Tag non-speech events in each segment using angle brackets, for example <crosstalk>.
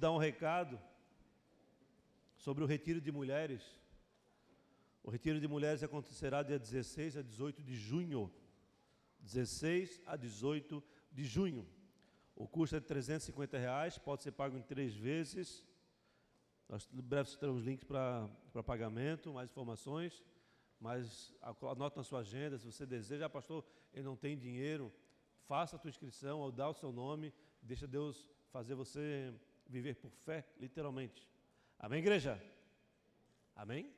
dar um recado sobre o retiro de mulheres. O retiro de mulheres acontecerá dia 16 a 18 de junho. 16 a 18 de junho. O custo é de 350 reais, pode ser pago em três vezes. Nós em breve teremos links para pagamento, mais informações. Mas anote na sua agenda, se você deseja, ah, pastor, ele não tem dinheiro, faça a tua inscrição, ou dá o seu nome, deixa Deus fazer você viver por fé, literalmente. Amém, igreja? Amém? Amém.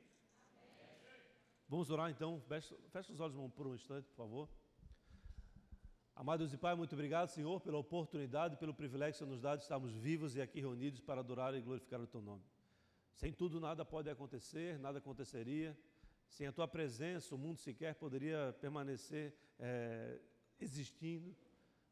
Vamos orar então. Feche os olhos por um instante, por favor. Amados e Pai, muito obrigado, Senhor, pela oportunidade, pelo privilégio que nos dá de estarmos vivos e aqui reunidos para adorar e glorificar o Teu nome. Sem tudo, nada pode acontecer, nada aconteceria. Sem a Tua presença, o mundo sequer poderia permanecer é, existindo.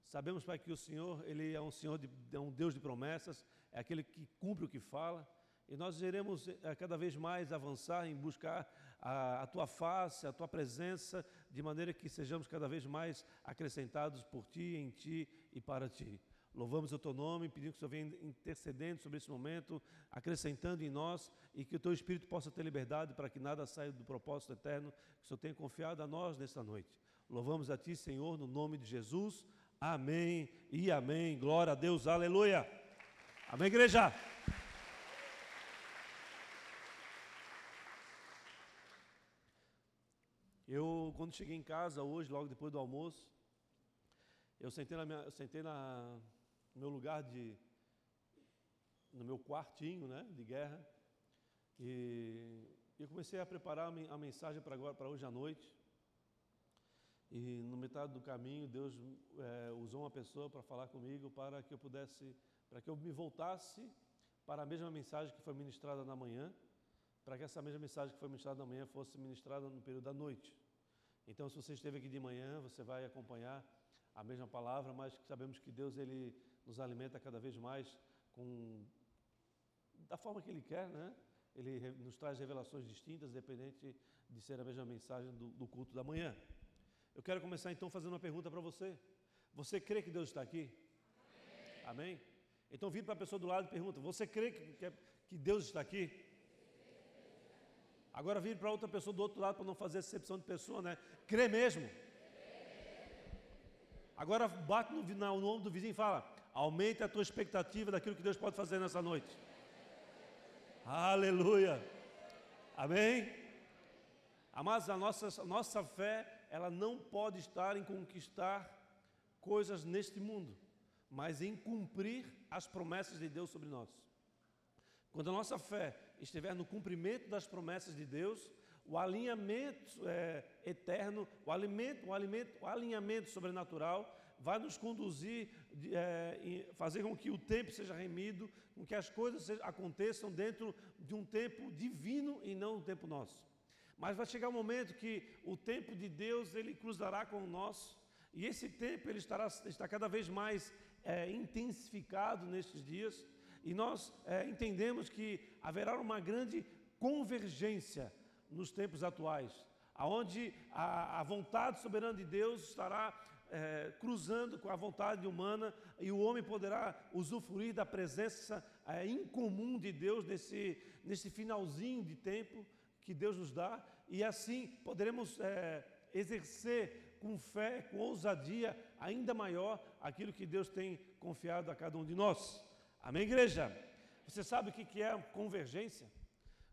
Sabemos, Pai, que o Senhor, Ele é um Senhor, de, é um Deus de promessas, é aquele que cumpre o que fala. E nós iremos é, cada vez mais avançar em buscar a, a, tua face, a tua presença, de maneira que sejamos cada vez mais acrescentados por ti, em ti e para ti. Louvamos o teu nome, pedindo que o Senhor venha intercedendo sobre esse momento, acrescentando em nós e que o teu Espírito possa ter liberdade para que nada saia do propósito eterno que o Senhor tenha confiado a nós nesta noite. Louvamos a ti, Senhor, no nome de Jesus. Amém e amém. Glória a Deus, aleluia. Amém, igreja. Eu, quando cheguei em casa hoje, logo depois do almoço, eu sentei, na minha, eu sentei na, no meu lugar de. no meu quartinho né, de guerra, e eu comecei a preparar a mensagem para, agora, para hoje à noite. E no metade do caminho, Deus é, usou uma pessoa para falar comigo para que eu pudesse, para que eu me voltasse para a mesma mensagem que foi ministrada na manhã, para que essa mesma mensagem que foi ministrada na manhã fosse ministrada no período da noite. Então, se você esteve aqui de manhã, você vai acompanhar a mesma palavra, mas sabemos que Deus ele nos alimenta cada vez mais com da forma que Ele quer, né? Ele nos traz revelações distintas, independente de ser a mesma mensagem do, do culto da manhã. Eu quero começar então fazendo uma pergunta para você. Você crê que Deus está aqui? Amém? Amém? Então vira para a pessoa do lado e pergunta: Você crê que, que, que Deus está aqui? Agora vire para outra pessoa do outro lado para não fazer exceção de pessoa, né? Crê mesmo. Agora bate no, no nome do vizinho e fala: aumente a tua expectativa daquilo que Deus pode fazer nessa noite. Aleluia. Amém? Amados, a nossa, a nossa fé ela não pode estar em conquistar coisas neste mundo, mas em cumprir as promessas de Deus sobre nós. Quando a nossa fé estiver no cumprimento das promessas de Deus, o alinhamento é, eterno, o alimento, o alimento, o alinhamento sobrenatural vai nos conduzir, é, fazer com que o tempo seja remido, com que as coisas aconteçam dentro de um tempo divino e não um tempo nosso. Mas vai chegar um momento que o tempo de Deus ele cruzará com o nosso e esse tempo ele estará está cada vez mais é, intensificado nestes dias e nós é, entendemos que haverá uma grande convergência nos tempos atuais, aonde a, a vontade soberana de Deus estará é, cruzando com a vontade humana e o homem poderá usufruir da presença é, incomum de Deus nesse, nesse finalzinho de tempo que Deus nos dá e assim poderemos é, exercer com fé, com ousadia ainda maior aquilo que Deus tem confiado a cada um de nós. Amém, igreja? Você sabe o que é convergência?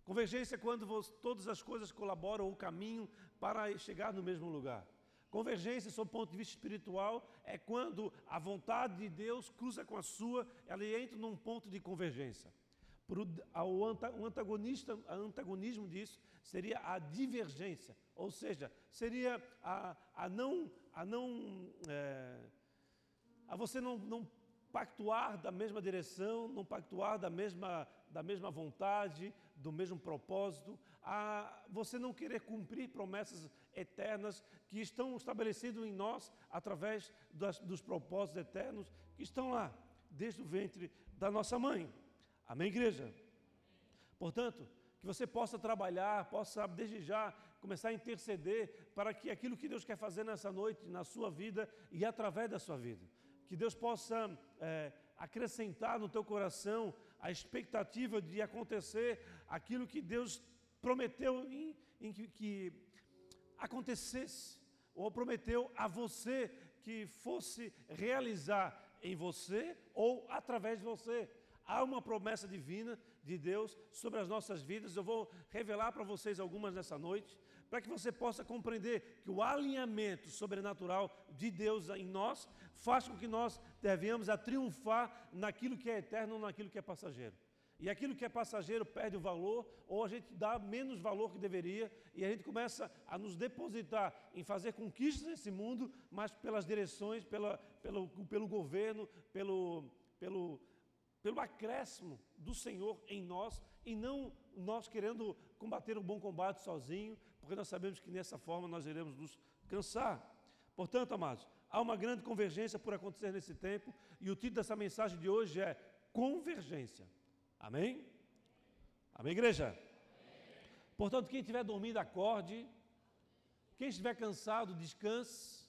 Convergência é quando todas as coisas colaboram o caminho para chegar no mesmo lugar. Convergência, sob o ponto de vista espiritual, é quando a vontade de Deus cruza com a sua, ela entra num ponto de convergência. O antagonista, antagonismo disso seria a divergência, ou seja, seria a, a não, a não, é, a você não, não pactuar da mesma direção, não pactuar da mesma, da mesma vontade, do mesmo propósito, a você não querer cumprir promessas eternas que estão estabelecidas em nós através das, dos propósitos eternos que estão lá, desde o ventre da nossa mãe. Amém, igreja? Portanto, que você possa trabalhar, possa desde já começar a interceder para que aquilo que Deus quer fazer nessa noite, na sua vida e através da sua vida, que Deus possa é, acrescentar no teu coração a expectativa de acontecer aquilo que Deus prometeu em, em que, que acontecesse, ou prometeu a você que fosse realizar em você ou através de você. Há uma promessa divina de Deus sobre as nossas vidas. Eu vou revelar para vocês algumas nessa noite, para que você possa compreender que o alinhamento sobrenatural de Deus em nós faz com que nós devemos a triunfar naquilo que é eterno, naquilo que é passageiro. E aquilo que é passageiro perde o valor, ou a gente dá menos valor que deveria, e a gente começa a nos depositar em fazer conquistas nesse mundo, mas pelas direções, pela, pelo, pelo governo, pelo, pelo, pelo acréscimo do Senhor em nós, e não nós querendo combater o bom combate sozinho, porque nós sabemos que nessa forma nós iremos nos cansar. Portanto, amados, há uma grande convergência por acontecer nesse tempo, e o título dessa mensagem de hoje é Convergência. Amém? Amém, igreja? Portanto, quem estiver dormindo, acorde. Quem estiver cansado, descanse.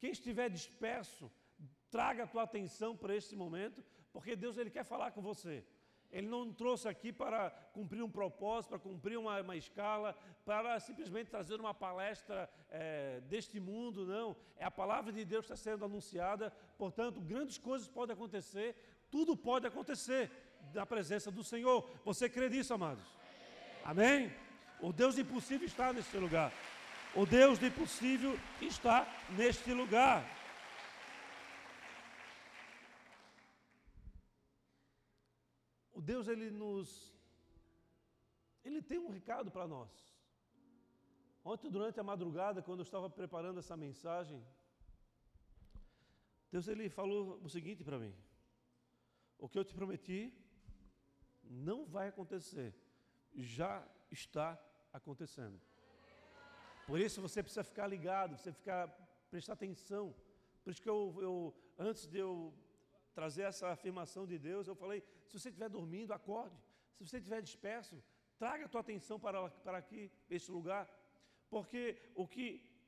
Quem estiver disperso, traga a tua atenção para este momento, porque Deus ele quer falar com você. Ele não trouxe aqui para cumprir um propósito, para cumprir uma, uma escala, para simplesmente trazer uma palestra é, deste mundo, não. É a palavra de Deus que está sendo anunciada, portanto, grandes coisas podem acontecer, tudo pode acontecer da presença do Senhor. Você crê nisso, amados? Amém? O Deus impossível está neste lugar. O Deus do impossível está neste lugar. Deus, ele nos. Ele tem um recado para nós. Ontem, durante a madrugada, quando eu estava preparando essa mensagem, Deus ele falou o seguinte para mim: O que eu te prometi, não vai acontecer, já está acontecendo. Por isso você precisa ficar ligado, você ficar prestar atenção. Por isso que eu, eu antes de eu trazer essa afirmação de Deus, eu falei: se você estiver dormindo, acorde. Se você estiver disperso, traga a tua atenção para, para aqui, este lugar. Porque o que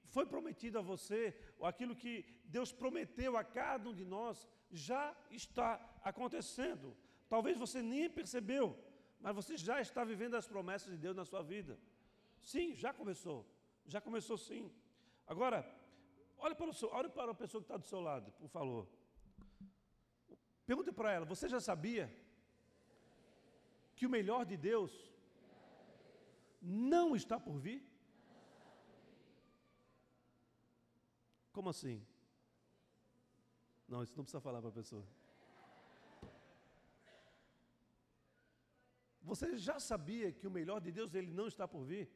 foi prometido a você, aquilo que Deus prometeu a cada um de nós, já está acontecendo. Talvez você nem percebeu, mas você já está vivendo as promessas de Deus na sua vida. Sim, já começou. Já começou sim. Agora, olhe para, o seu, olhe para a pessoa que está do seu lado, por favor. Pergunte para ela: você já sabia que o melhor de Deus não está por vir? Como assim? Não, isso não precisa falar para a pessoa. Você já sabia que o melhor de Deus ele não está por vir?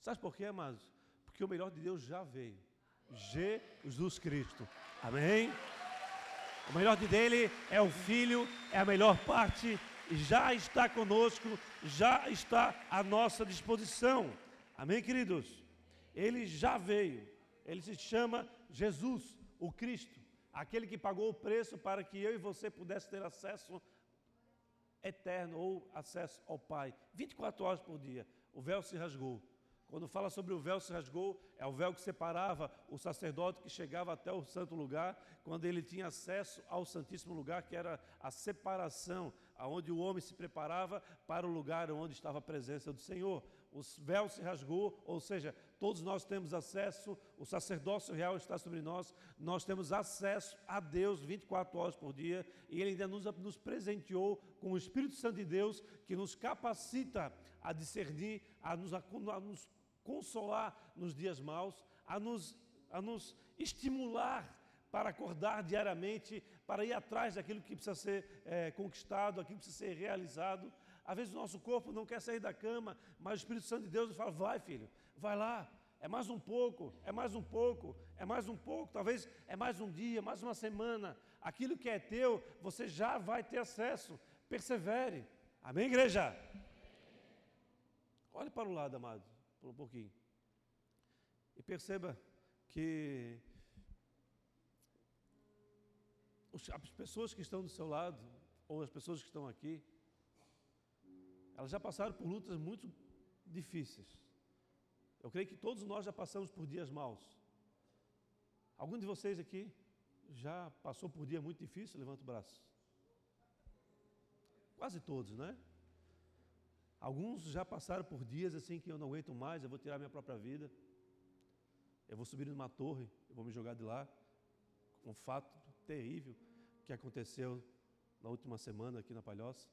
Sabe por quê, amados? Porque o melhor de Deus já veio. Jesus Cristo. Amém? O melhor de dele é o Filho, é a melhor parte, já está conosco, já está à nossa disposição. Amém, queridos? Ele já veio. Ele se chama Jesus, o Cristo, aquele que pagou o preço para que eu e você pudéssemos ter acesso eterno ou acesso ao Pai. 24 horas por dia. O véu se rasgou. Quando fala sobre o véu se rasgou, é o véu que separava o sacerdote que chegava até o santo lugar, quando ele tinha acesso ao santíssimo lugar, que era a separação, aonde o homem se preparava para o lugar onde estava a presença do Senhor. O véu se rasgou, ou seja, todos nós temos acesso, o sacerdócio real está sobre nós, nós temos acesso a Deus 24 horas por dia, e Ele ainda nos, nos presenteou com o Espírito Santo de Deus, que nos capacita a discernir, a nos, a nos consolar nos dias maus, a nos, a nos estimular para acordar diariamente, para ir atrás daquilo que precisa ser é, conquistado, aquilo que precisa ser realizado. Às vezes o nosso corpo não quer sair da cama, mas o Espírito Santo de Deus nos fala: vai, filho, vai lá. É mais um pouco, é mais um pouco, é mais um pouco, talvez é mais um dia, mais uma semana. Aquilo que é teu, você já vai ter acesso. Persevere. Amém, igreja? Olhe para o lado, amado, por um pouquinho. E perceba que as pessoas que estão do seu lado, ou as pessoas que estão aqui, elas já passaram por lutas muito difíceis. Eu creio que todos nós já passamos por dias maus. Algum de vocês aqui já passou por dia muito difícil? Levanta o braço. Quase todos, né? Alguns já passaram por dias assim que eu não aguento mais, eu vou tirar minha própria vida. Eu vou subir numa torre, eu vou me jogar de lá. Um fato terrível que aconteceu na última semana aqui na Palhoça,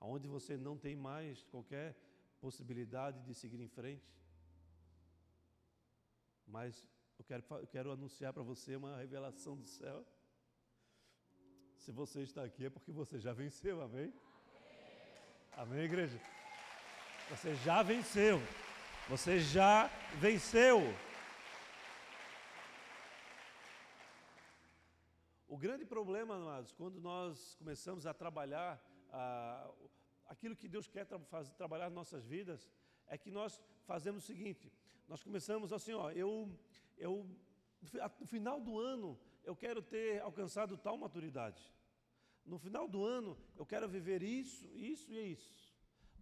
onde você não tem mais qualquer possibilidade de seguir em frente. Mas eu quero, eu quero anunciar para você uma revelação do céu. Se você está aqui é porque você já venceu, amém? Amém, igreja? Você já venceu. Você já venceu. O grande problema, amados, quando nós começamos a trabalhar ah, aquilo que Deus quer tra fazer, trabalhar nas nossas vidas, é que nós fazemos o seguinte: nós começamos assim, ó, eu, eu, no final do ano, eu quero ter alcançado tal maturidade. No final do ano, eu quero viver isso, isso e isso.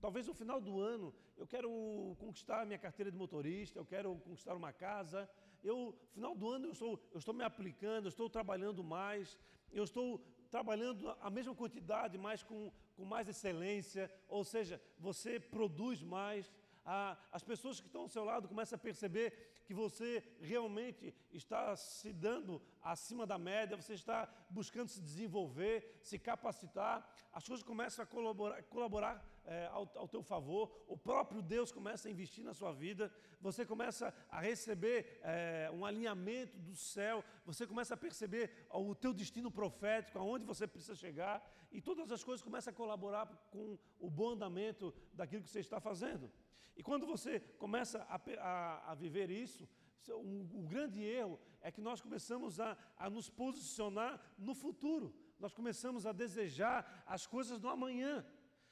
Talvez no final do ano, eu quero conquistar minha carteira de motorista, eu quero conquistar uma casa, eu, no final do ano, eu estou, eu estou me aplicando, eu estou trabalhando mais, eu estou trabalhando a mesma quantidade, mas com, com mais excelência, ou seja, você produz mais. Ah, as pessoas que estão ao seu lado começam a perceber que você realmente está se dando acima da média, você está buscando se desenvolver, se capacitar, as coisas começam a colaborar, colaborar é, ao, ao teu favor, o próprio Deus começa a investir na sua vida, você começa a receber é, um alinhamento do céu, você começa a perceber o teu destino profético, aonde você precisa chegar, e todas as coisas começam a colaborar com o bom andamento daquilo que você está fazendo. E quando você começa a, a, a viver isso, o, o, grande erro é que nós começamos a, a nos posicionar no futuro, nós começamos a desejar as coisas do amanhã.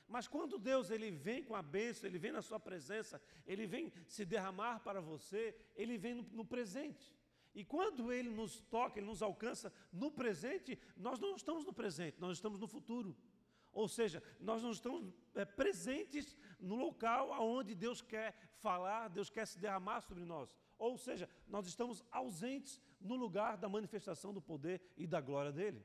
Mas quando Deus ele vem com a bênção, ele vem na sua presença, ele vem se derramar para você, ele vem no, no presente. E quando ele nos toca, ele nos alcança no presente, nós não estamos no presente, nós estamos no futuro. Ou seja, nós não estamos é, presentes no local aonde Deus quer falar, Deus quer se derramar sobre nós. Ou seja, nós estamos ausentes no lugar da manifestação do poder e da glória dele.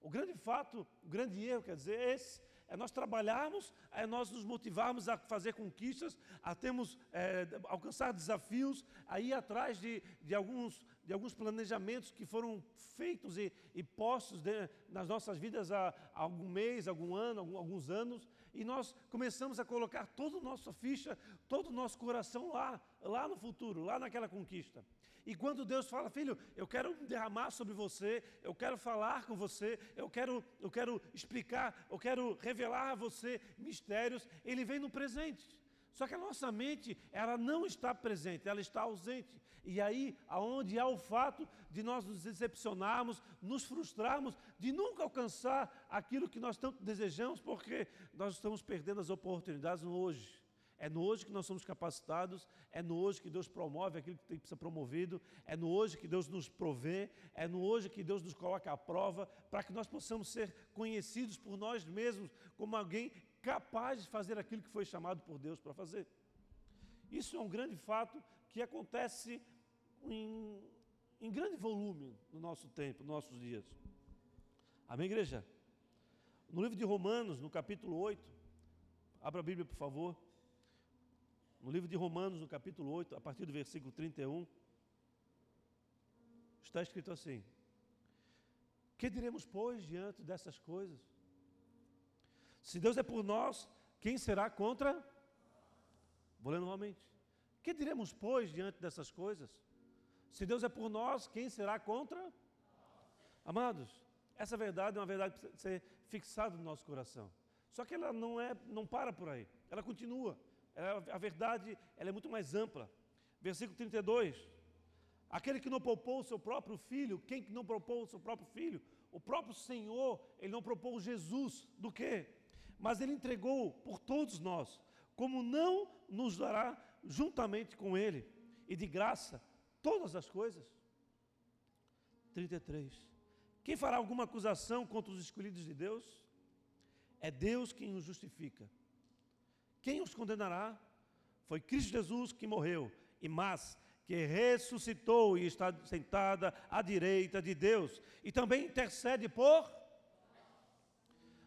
O grande fato, o grande erro, quer dizer, é esse é nós trabalharmos, é nós nos motivarmos a fazer conquistas, a termos, é, alcançar desafios, a ir atrás de, de, alguns, de alguns planejamentos que foram feitos e, e postos de, nas nossas vidas há, há, algum mês, algum ano, algum, alguns anos, e nós começamos a colocar toda a nossa ficha, todo o nosso coração lá, lá no futuro, lá naquela conquista. E quando Deus fala, filho, eu quero derramar sobre você, eu quero falar com você, eu quero, eu quero explicar, eu quero revelar a você mistérios, ele vem no presente. Só que a nossa mente, ela não está presente, ela está ausente. E aí, aonde há o fato de nós nos decepcionarmos, nos frustrarmos, de nunca alcançar aquilo que nós tanto desejamos, porque nós estamos perdendo as oportunidades no hoje. É no hoje que nós somos capacitados, é no hoje que Deus promove aquilo que tem que ser promovido, é no hoje que Deus nos provê, é no hoje que Deus nos coloca à prova, para que nós possamos ser conhecidos por nós mesmos como alguém capaz de fazer aquilo que foi chamado por Deus para fazer. Isso é um grande fato que acontece em, em grande volume no nosso tempo, nos nossos dias. Amém, igreja? No livro de Romanos, no capítulo 8, abra a Bíblia, por favor. No livro de Romanos, no capítulo 8, a partir do versículo 31, está escrito assim: Que diremos, pois, diante dessas coisas? Se Deus é por nós, quem será contra? Vou ler novamente. Que diremos, pois, diante dessas coisas? Se Deus é por nós, quem será contra? Amados, essa verdade é uma verdade que precisa ser fixada no nosso coração. Só que ela não é, não para por aí. Ela continua a verdade ela é muito mais ampla. Versículo 32. Aquele que não poupou o seu próprio filho, quem que não poupou o seu próprio filho? O próprio Senhor, ele não propôs Jesus do quê? Mas ele entregou por todos nós. Como não nos dará juntamente com ele e de graça todas as coisas? 33. Quem fará alguma acusação contra os escolhidos de Deus? É Deus quem os justifica. Quem os condenará? Foi Cristo Jesus que morreu, e mas que ressuscitou e está sentada à direita de Deus, e também intercede por.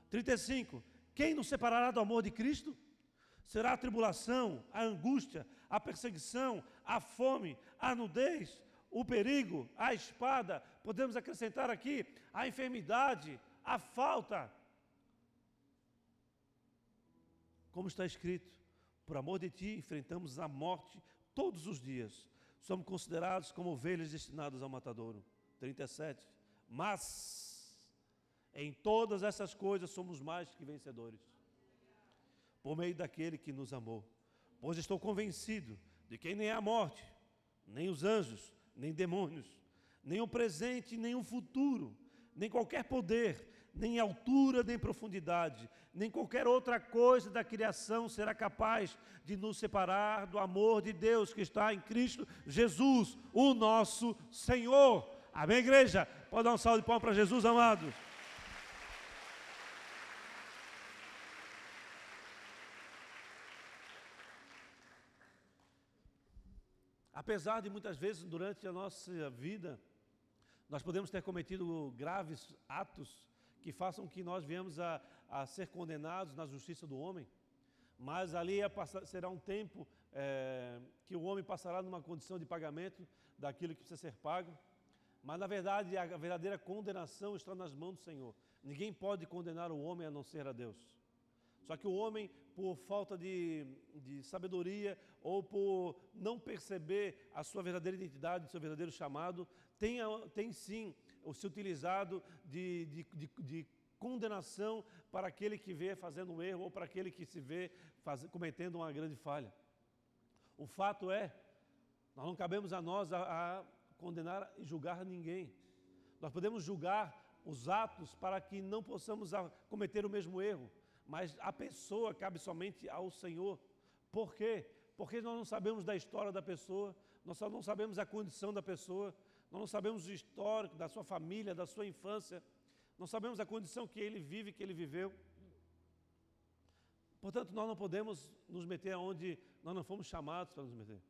35. Quem nos separará do amor de Cristo? Será a tribulação, a angústia, a perseguição, a fome, a nudez, o perigo, a espada, podemos acrescentar aqui a enfermidade, a falta. Como está escrito, por amor de ti enfrentamos a morte todos os dias. Somos considerados como ovelhas destinadas ao matadouro. 37. Mas em todas essas coisas somos mais que vencedores. Por meio daquele que nos amou. Pois estou convencido de que nem a morte, nem os anjos, nem demônios, nem o presente, nem o futuro, nem qualquer poder, nem altura, nem profundidade, nem qualquer outra coisa da criação será capaz de nos separar do amor de Deus que está em Cristo Jesus, o nosso Senhor. Amém, igreja? Pode dar um salve de palmas para Jesus, amados. Apesar de muitas vezes durante a nossa vida nós podemos ter cometido graves atos que façam que nós venhamos a, a ser condenados na justiça do homem, mas ali é será um tempo é, que o homem passará numa condição de pagamento daquilo que precisa ser pago, mas na verdade a verdadeira condenação está nas mãos do Senhor. Ninguém pode condenar o homem a não ser a Deus. Só que o homem, por falta de, de sabedoria ou por não perceber a sua verdadeira identidade, o seu verdadeiro chamado, tem, tem sim se utilizado de, de, de, de condenação para aquele que vê fazendo um erro ou para aquele que se vê faz, cometendo uma grande falha. O fato é, nós não cabemos a nós a, a condenar e julgar ninguém. Nós podemos julgar os atos para que não possamos cometer o mesmo erro mas a pessoa cabe somente ao Senhor. Por quê? Porque nós não sabemos da história da pessoa, nós não sabemos a condição da pessoa, nós não sabemos o histórico da sua família, da sua infância, não sabemos a condição que ele vive, que ele viveu. Portanto, nós não podemos nos meter aonde nós não fomos chamados para nos meter.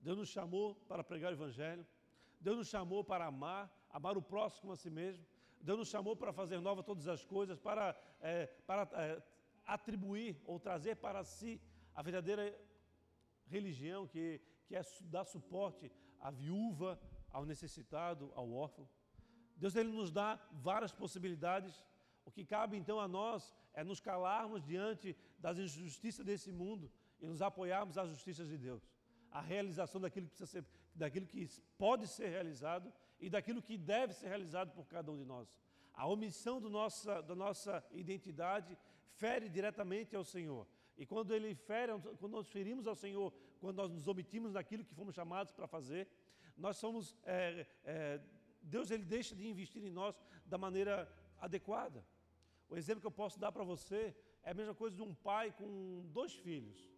Deus nos chamou para pregar o Evangelho, Deus nos chamou para amar, amar o próximo a si mesmo. Deus nos chamou para fazer nova todas as coisas, para, é, para é, atribuir ou trazer para si a verdadeira religião que, que é dar suporte à viúva, ao necessitado, ao órfão. Deus ele nos dá várias possibilidades. O que cabe então a nós é nos calarmos diante das injustiças desse mundo e nos apoiarmos às justiças de Deus. A realização daquilo que, precisa ser, daquilo que pode ser realizado e daquilo que deve ser realizado por cada um de nós. A omissão nossa, da nossa identidade fere diretamente ao Senhor. E quando ele fere, quando nós ferimos ao Senhor, quando nós nos omitimos daquilo que fomos chamados para fazer, nós somos, é, é, Deus ele deixa de investir em nós da maneira adequada. O exemplo que eu posso dar para você é a mesma coisa de um pai com dois filhos.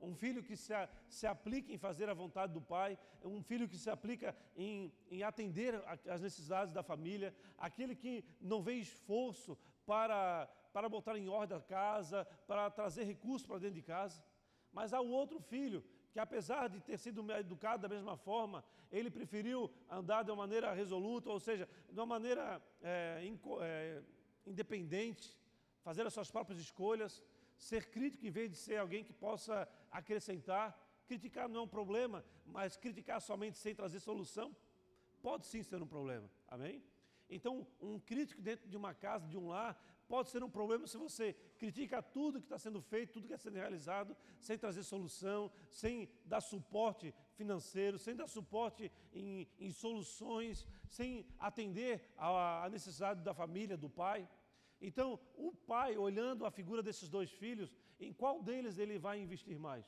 Um filho que se, se aplica em fazer a vontade do pai, um filho que se aplica em, em atender às necessidades da família, aquele que não vê esforço para, para botar em ordem a casa, para trazer recursos para dentro de casa. Mas há o outro filho que, apesar de ter sido educado da mesma forma, ele preferiu andar de uma maneira resoluta, ou seja, de uma maneira é, é, independente, fazer as suas próprias escolhas, ser crítico em vez de ser alguém que possa acrescentar. Criticar não é um problema, mas criticar somente sem trazer solução pode sim ser um problema. Amém? Então, um crítico dentro de uma casa, de um lar, pode ser um problema se você critica tudo que está sendo feito, tudo que está sendo realizado, sem trazer solução, sem dar suporte financeiro, sem dar suporte em, em soluções, sem atender à necessidade da família, do pai. Então, o pai, olhando a figura desses dois filhos, em qual deles ele vai investir mais?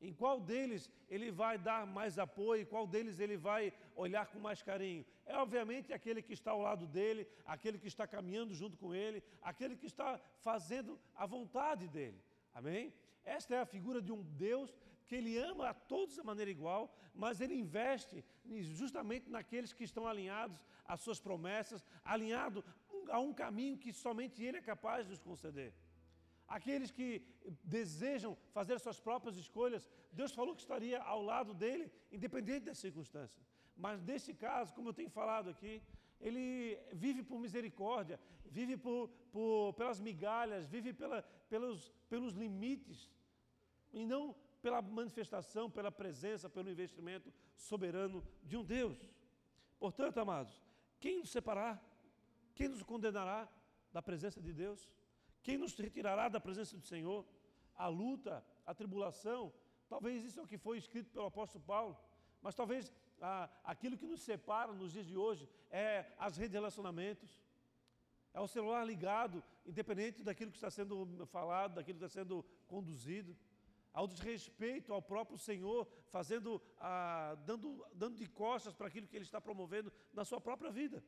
Em qual deles ele vai dar mais apoio? Qual deles ele vai olhar com mais carinho? É obviamente aquele que está ao lado dele, aquele que está caminhando junto com ele, aquele que está fazendo a vontade dele. Amém? Esta é a figura de um Deus que ele ama a todos de maneira igual, mas ele investe justamente naqueles que estão alinhados às suas promessas, alinhado a um caminho que somente ele é capaz de nos conceder. Aqueles que desejam fazer suas próprias escolhas, Deus falou que estaria ao lado dele, independente das circunstâncias. Mas nesse caso, como eu tenho falado aqui, ele vive por misericórdia, vive por, por, pelas migalhas, vive pela, pelos, pelos limites, e não pela manifestação, pela presença, pelo investimento soberano de um Deus. Portanto, amados, quem nos separar? Quem nos condenará da presença de Deus? Quem nos retirará da presença do Senhor? A luta, a tribulação, talvez isso é o que foi escrito pelo apóstolo Paulo, mas talvez ah, aquilo que nos separa nos dias de hoje é as redes de relacionamentos, é o celular ligado, independente daquilo que está sendo falado, daquilo que está sendo conduzido, ao desrespeito ao próprio Senhor, fazendo, ah, dando, dando de costas para aquilo que Ele está promovendo na sua própria vida.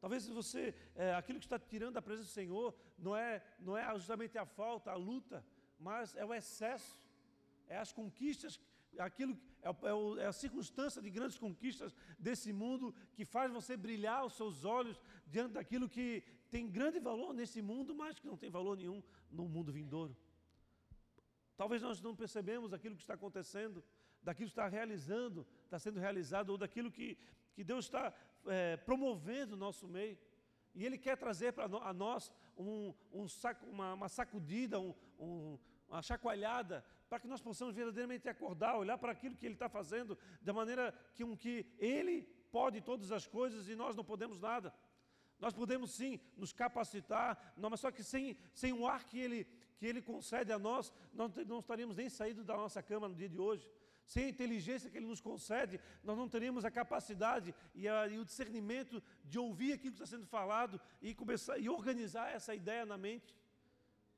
Talvez você, é, aquilo que está tirando da presença do Senhor, não é, não é justamente a falta, a luta, mas é o excesso, é as conquistas, aquilo, é, é, é, a circunstância de grandes conquistas desse mundo que faz você brilhar os seus olhos diante daquilo que tem grande valor nesse mundo, mas que não tem valor nenhum no mundo vindouro. Talvez nós não percebemos aquilo que está acontecendo, daquilo que está realizando, está sendo realizado, ou daquilo que, que Deus está é, promovendo o nosso meio. E Ele quer trazer para a nós um, um saco, uma, uma, sacudida, um, um, uma chacoalhada, para que nós possamos verdadeiramente acordar, olhar para aquilo que Ele está fazendo, da maneira que, um, que Ele pode todas as coisas e nós não podemos nada. Nós podemos sim nos capacitar, mas só que sem, sem o ar que ele, que ele concede a nós, nós não estaríamos nem saídos da nossa cama no dia de hoje. Sem a inteligência que Ele nos concede, nós não teríamos a capacidade e, a, e, o discernimento de ouvir aquilo que está sendo falado e começar e organizar essa ideia na mente.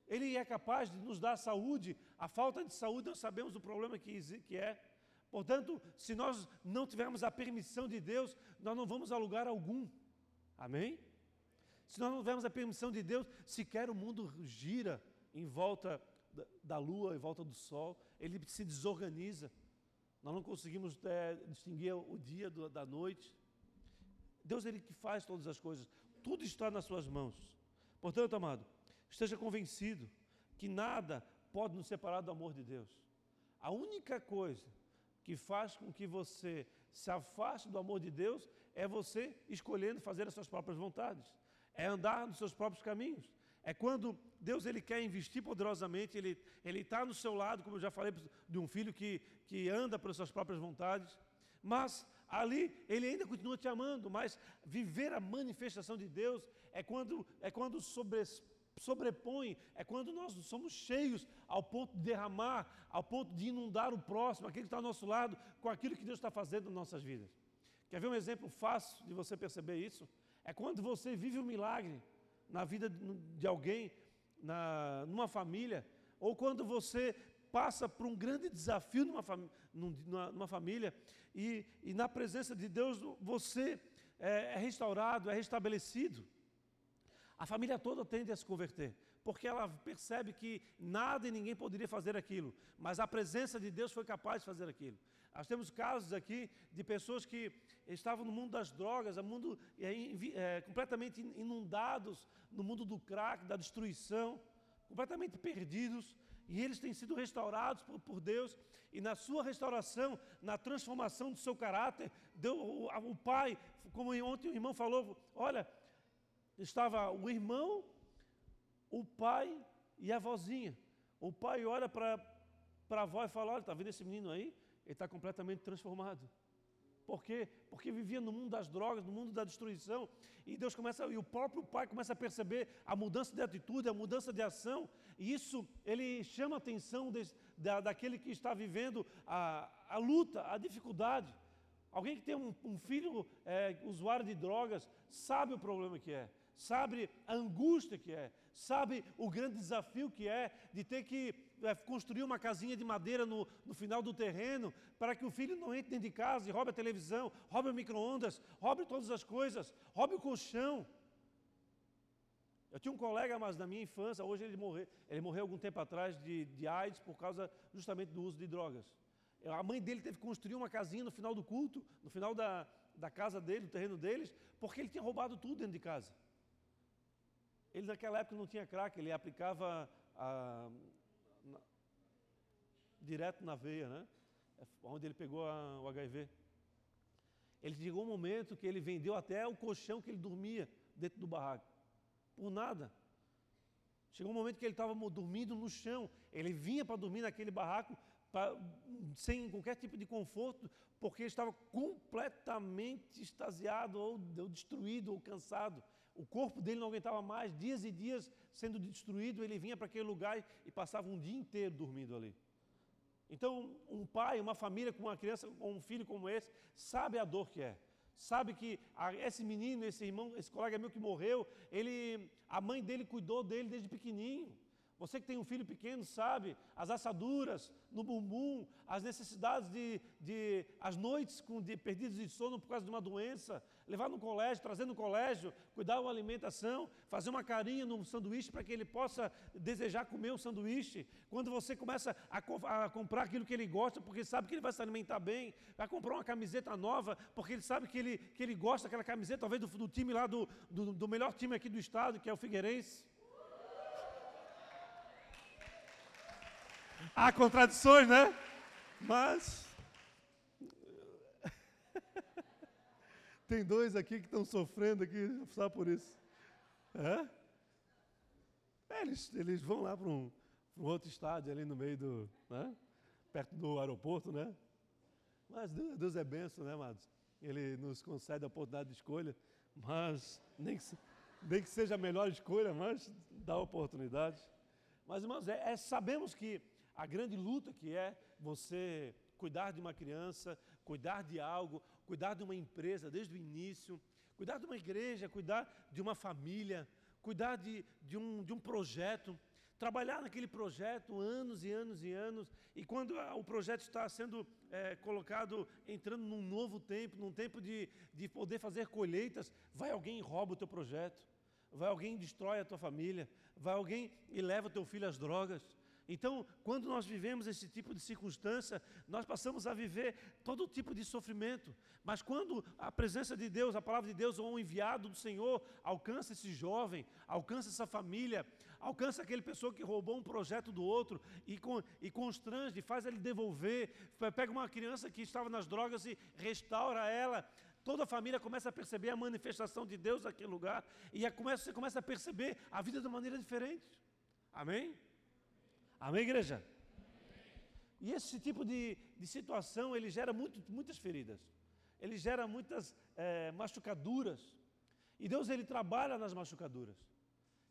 Ele é capaz de nos dar saúde. A falta de saúde, nós sabemos o problema que, que é. Portanto, se nós não tivermos a permissão de Deus, nós não vamos a lugar algum. Amém? Se nós não tivermos a permissão de Deus, sequer o mundo gira em volta da lua, em volta do sol, ele se desorganiza. Nós não conseguimos é, distinguir o dia do, da noite. Deus é Ele que faz todas as coisas. Tudo está nas suas mãos. Portanto, amado, esteja convencido que nada pode nos separar do amor de Deus. A única coisa que faz com que você se afaste do amor de Deus é você escolhendo fazer as suas próprias vontades, é andar nos seus próprios caminhos. É quando Deus ele quer investir poderosamente, Ele está no seu lado, como eu já falei, de um filho que, que anda pelas suas próprias vontades, mas ali Ele ainda continua te amando, mas viver a manifestação de Deus é quando, é quando sobre, sobrepõe, é quando nós somos cheios ao ponto de derramar, ao ponto de inundar o próximo, aquele que está ao nosso lado, com aquilo que Deus está fazendo nas nossas vidas. Quer ver um exemplo fácil de você perceber isso? É quando você vive um milagre na vida de alguém, na, numa família, ou quando você passa por um grande desafio numa, numa, numa família e, e, na presença de Deus você é, é restaurado, é restabelecido. A família toda tende a se converter, porque ela percebe que nada e ninguém poderia fazer aquilo, mas a presença de Deus foi capaz de fazer aquilo. Nós temos casos aqui de pessoas que estavam no mundo das drogas, no mundo é, é, completamente inundados no mundo do crack, da destruição, completamente perdidos, e eles têm sido restaurados por, por Deus, e na sua restauração, na transformação do seu caráter, deu, o, o pai, como ontem o irmão falou, olha, estava o irmão, o pai e a vozinha. O pai olha para a avó e fala: Olha, está vendo esse menino aí? Ele está completamente transformado. Por quê? Porque vivia no mundo das drogas, no mundo da destruição, e Deus começa, e o próprio pai começa a perceber a mudança de atitude, a mudança de ação, e isso ele chama a atenção de, da, daquele que está vivendo a, a luta, a dificuldade. Alguém que tem um, um filho é, usuário de drogas sabe o problema que é, sabe a angústia que é, sabe o grande desafio que é de ter que construir uma casinha de madeira no, no final do terreno para que o filho não entre dentro de casa e roube a televisão, roube o micro-ondas, roube todas as coisas, roube o colchão. Eu tinha um colega, mas na minha infância, hoje ele morreu, ele morreu algum tempo atrás de, de AIDS por causa justamente do uso de drogas. A mãe dele teve que construir uma casinha no final do culto, no final da, da casa dele, do terreno deles, porque ele tinha roubado tudo dentro de casa. Ele naquela época não tinha crack, ele aplicava a, direto na veia, né? É onde ele pegou a, o HIV. Ele chegou um momento que ele vendeu até o colchão que ele dormia dentro do barraco. por nada. Chegou um momento que ele estava dormindo no chão. Ele vinha para dormir naquele barraco pra, sem qualquer tipo de conforto, porque ele estava completamente extasiado, ou, ou destruído, ou cansado. O corpo dele não aguentava mais, dias e dias sendo destruído, ele vinha para aquele lugar e passava um dia inteiro dormindo ali. Então, um pai, uma família com uma criança, com um filho como esse, sabe a dor que é. Sabe que esse menino, esse irmão, esse colega meu que morreu, ele, a mãe dele cuidou dele desde pequenininho. Você que tem um filho pequeno sabe as assaduras no bumbum, as necessidades de, de as noites com de, perdidos de sono por causa de uma doença, levar no colégio, trazer no colégio, cuidar da alimentação, fazer uma carinha no sanduíche para que ele possa desejar comer um sanduíche. Quando você começa a, a, comprar aquilo que ele gosta, porque sabe que ele vai se alimentar bem, vai comprar uma camiseta nova, porque ele sabe que ele, que ele gosta daquela camiseta, talvez do, do time lá do, do, do melhor time aqui do estado, que é o Figueirense. Há contradições, né? Mas. Tem dois aqui que estão sofrendo aqui, só por isso. É? é eles, eles vão lá para um, um, outro estádio ali no meio do. Né? Perto do aeroporto, né? Mas Deus é benção, né, amados? Ele nos concede a oportunidade de escolha, mas nem que, nem que seja a melhor escolha, mas dá oportunidade. Mas, irmãos, é, é, sabemos que a grande luta que é você cuidar de uma criança, cuidar de algo, cuidar de uma empresa desde o início, cuidar de uma igreja, cuidar de uma família, cuidar de, de, um, de um projeto, trabalhar naquele projeto anos e anos e anos, e quando o projeto está sendo é, colocado, entrando num novo tempo, num tempo de, de poder fazer colheitas, vai alguém e rouba o teu projeto, vai alguém e destrói a tua família, vai alguém e leva o teu filho às drogas, então, quando nós vivemos esse tipo de circunstância, nós passamos a viver todo tipo de sofrimento. Mas quando a presença de Deus, a palavra de Deus ou um enviado do Senhor alcança esse jovem, alcança essa família, alcança aquele pessoa que roubou um projeto do outro e, com, e constrange, faz ele devolver, pega uma criança que estava nas drogas e restaura ela, toda a família começa a perceber a manifestação de Deus naquele lugar e você começa a perceber a vida de uma maneira diferente. Amém? Amém, igreja? E esse tipo de, de situação, ele gera muito, muitas feridas. Ele gera muitas é, machucaduras. E Deus, ele trabalha nas machucaduras.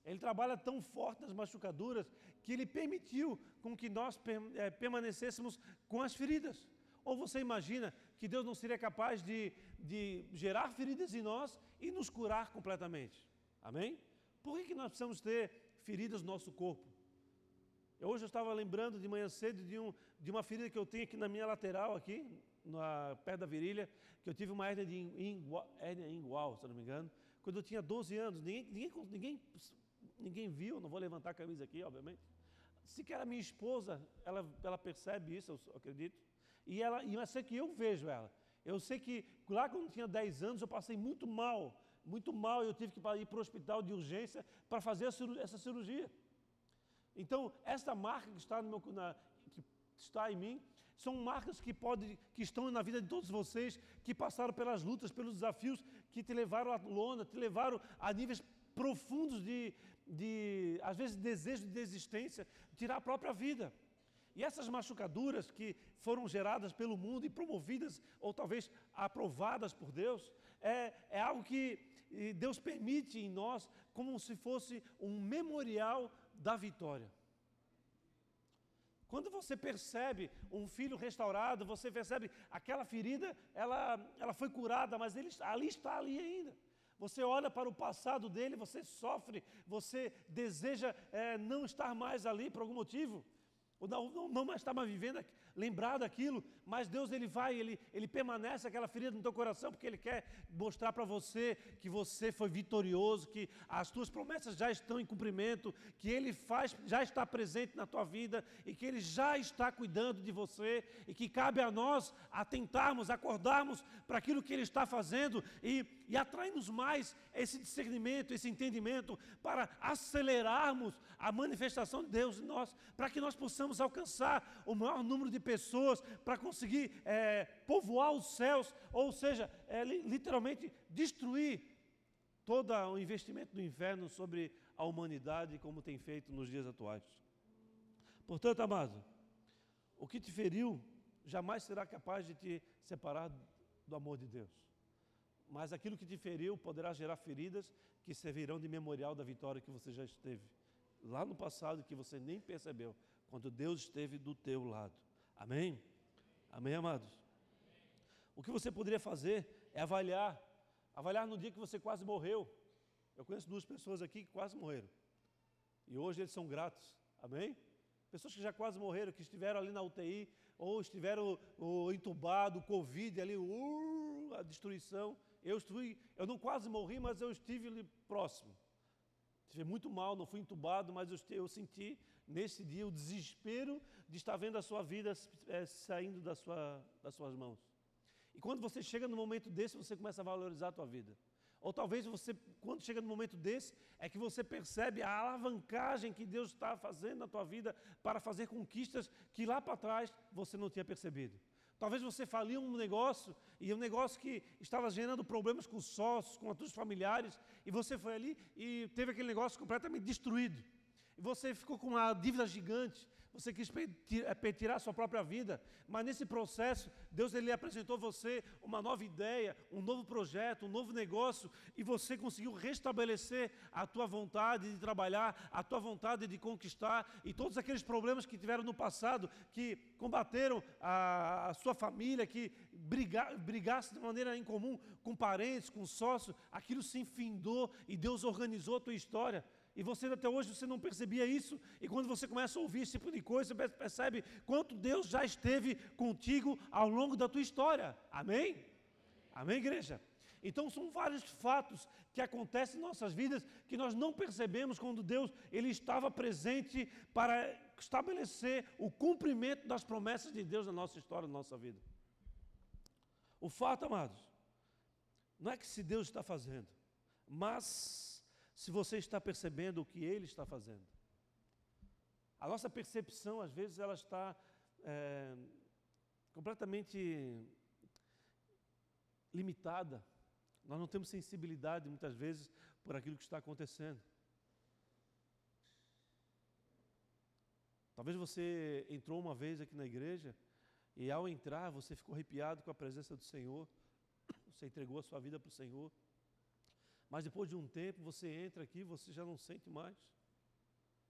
Ele trabalha tão forte nas machucaduras que ele permitiu com que nós é, permanecêssemos com as feridas. Ou você imagina que Deus não seria capaz de, de gerar feridas em nós e nos curar completamente? Amém? Por que, que nós precisamos ter feridas no nosso corpo? Hoje eu estava lembrando de manhã cedo de, um, de uma ferida que eu tenho aqui na minha lateral, aqui, na, perto da virilha, que eu tive uma hérnia, de ingual, hérnia ingual, se não me engano, quando eu tinha 12 anos. Ninguém, ninguém, ninguém, ninguém viu, não vou levantar a camisa aqui, obviamente. Sequer a minha esposa, ela, ela percebe isso, eu acredito. E, ela, eu sei que eu vejo ela. Eu sei que lá quando eu tinha 10 anos eu passei muito mal, muito mal, e eu tive que ir para o hospital de urgência para fazer essa cirurgia. Então, essa marca que está, meu, na, que está em mim, são marcas que, pode, que estão na vida de todos vocês, que passaram pelas lutas, pelos desafios, que te levaram à lona, te levaram a níveis profundos de, de às vezes, desejo de desistência, tirar a própria vida. E essas machucaduras que foram geradas pelo mundo e promovidas, ou talvez aprovadas por Deus, é, é algo que Deus permite em nós como se fosse um memorial da vitória. Quando você percebe um filho restaurado, você percebe aquela ferida, ela, ela foi curada, mas ele ali está ali ainda. Você olha para o passado dele, você sofre, você deseja é, não estar mais ali por algum motivo, ou não, não, mais estar mais vivendo, lembrar daquilo, mas Deus ele vai, ele, ele permanece aquela ferida no teu coração, porque Ele quer mostrar para você que você foi vitorioso, que as tuas promessas já estão em cumprimento, que Ele faz, já está presente na tua vida e que Ele já está cuidando de você e que cabe a nós atentarmos, acordarmos para aquilo que Ele está fazendo e, e atrairmos mais esse discernimento, esse entendimento para acelerarmos a manifestação de Deus em nós, para que nós possamos alcançar o maior número de pessoas, para conseguir é, povoar os céus, ou seja, é, literalmente destruir todo o investimento do inferno sobre a humanidade, como tem feito nos dias atuais. Portanto, amado, o que te feriu jamais será capaz de te separar do amor de Deus. Mas aquilo que te feriu poderá gerar feridas que servirão de memorial da vitória que você já esteve lá no passado que você nem percebeu, quando Deus esteve do teu lado. Amém? Amém, amados? O que você poderia fazer é avaliar, avaliar no dia que você quase morreu. Eu conheço duas pessoas aqui que quase morreram. E hoje eles são gratos. Amém? Pessoas que já quase morreram, que estiveram ali na UTI, ou estiveram ou, entubado, Covid ali, uh, a destruição. Eu estive, eu não quase morri, mas eu estive ali próximo. Estive muito mal, não fui entubado, mas eu, eu senti nesse dia o desespero de estar vendo a sua vida é, saindo da sua, das suas mãos. E quando você chega no momento desse, você começa a valorizar a tua vida. Ou talvez você, quando chega no momento desse, é que você percebe a alavancagem que Deus está fazendo na tua vida para fazer conquistas que lá para trás você não tinha percebido. Talvez você faliu um negócio e um negócio que estava gerando problemas com os sócios, com os familiares, e você foi ali e teve aquele negócio completamente destruído. E você ficou com uma dívida gigante, você quis é, tirar a sua própria vida, mas nesse processo, Deus ele apresentou você uma nova ideia, um novo projeto, um novo negócio, e você conseguiu restabelecer a tua vontade de trabalhar, a tua vontade de conquistar, e todos aqueles problemas que tiveram no passado, que combateram a, a sua família, que briga, brigasse de maneira incomum com parentes, com sócios, aquilo se enfindou e Deus organizou a tua história. E você até hoje você não percebia isso. E quando você começa a ouvir esse tipo de coisa, você percebe quanto Deus já esteve contigo ao longo da tua história. Amém? Amém, igreja? Então são vários fatos que acontecem em nossas vidas que nós não percebemos quando Deus ele estava presente para estabelecer o cumprimento das promessas de Deus na nossa história, na nossa vida. O fato, amados, não é que se Deus está fazendo, mas se você está percebendo o que Ele está fazendo. A nossa percepção, às vezes, ela está é, completamente limitada. Nós não temos sensibilidade, muitas vezes, por aquilo que está acontecendo. Talvez você entrou uma vez aqui na igreja e, ao entrar, você ficou arrepiado com a presença do Senhor, você entregou a sua vida para o Senhor. Mas depois de um tempo, você entra aqui, você já não sente mais.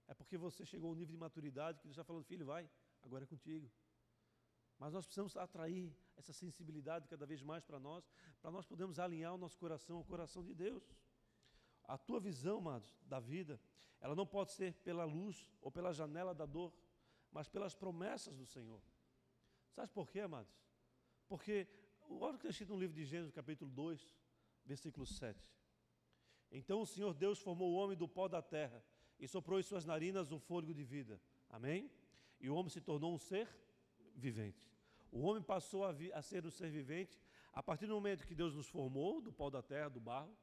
É porque você chegou a um nível de maturidade que Deus está falando, filho, vai, agora é contigo. Mas nós precisamos atrair essa sensibilidade cada vez mais para nós, para nós podermos alinhar o nosso coração ao coração de Deus. A tua visão, amados, da vida, ela não pode ser pela luz ou pela janela da dor, mas pelas promessas do Senhor. Sabe por quê, amados? Porque, olha o que está escrito no livro de Gênesis, capítulo 2, versículo 7. Então o Senhor Deus formou o homem do pó da terra e soprou em suas narinas o fôlego de vida. Amém? E o homem se tornou um ser vivente. O homem passou a, a ser um ser vivente a partir do momento que Deus nos formou do pó da terra, do barro,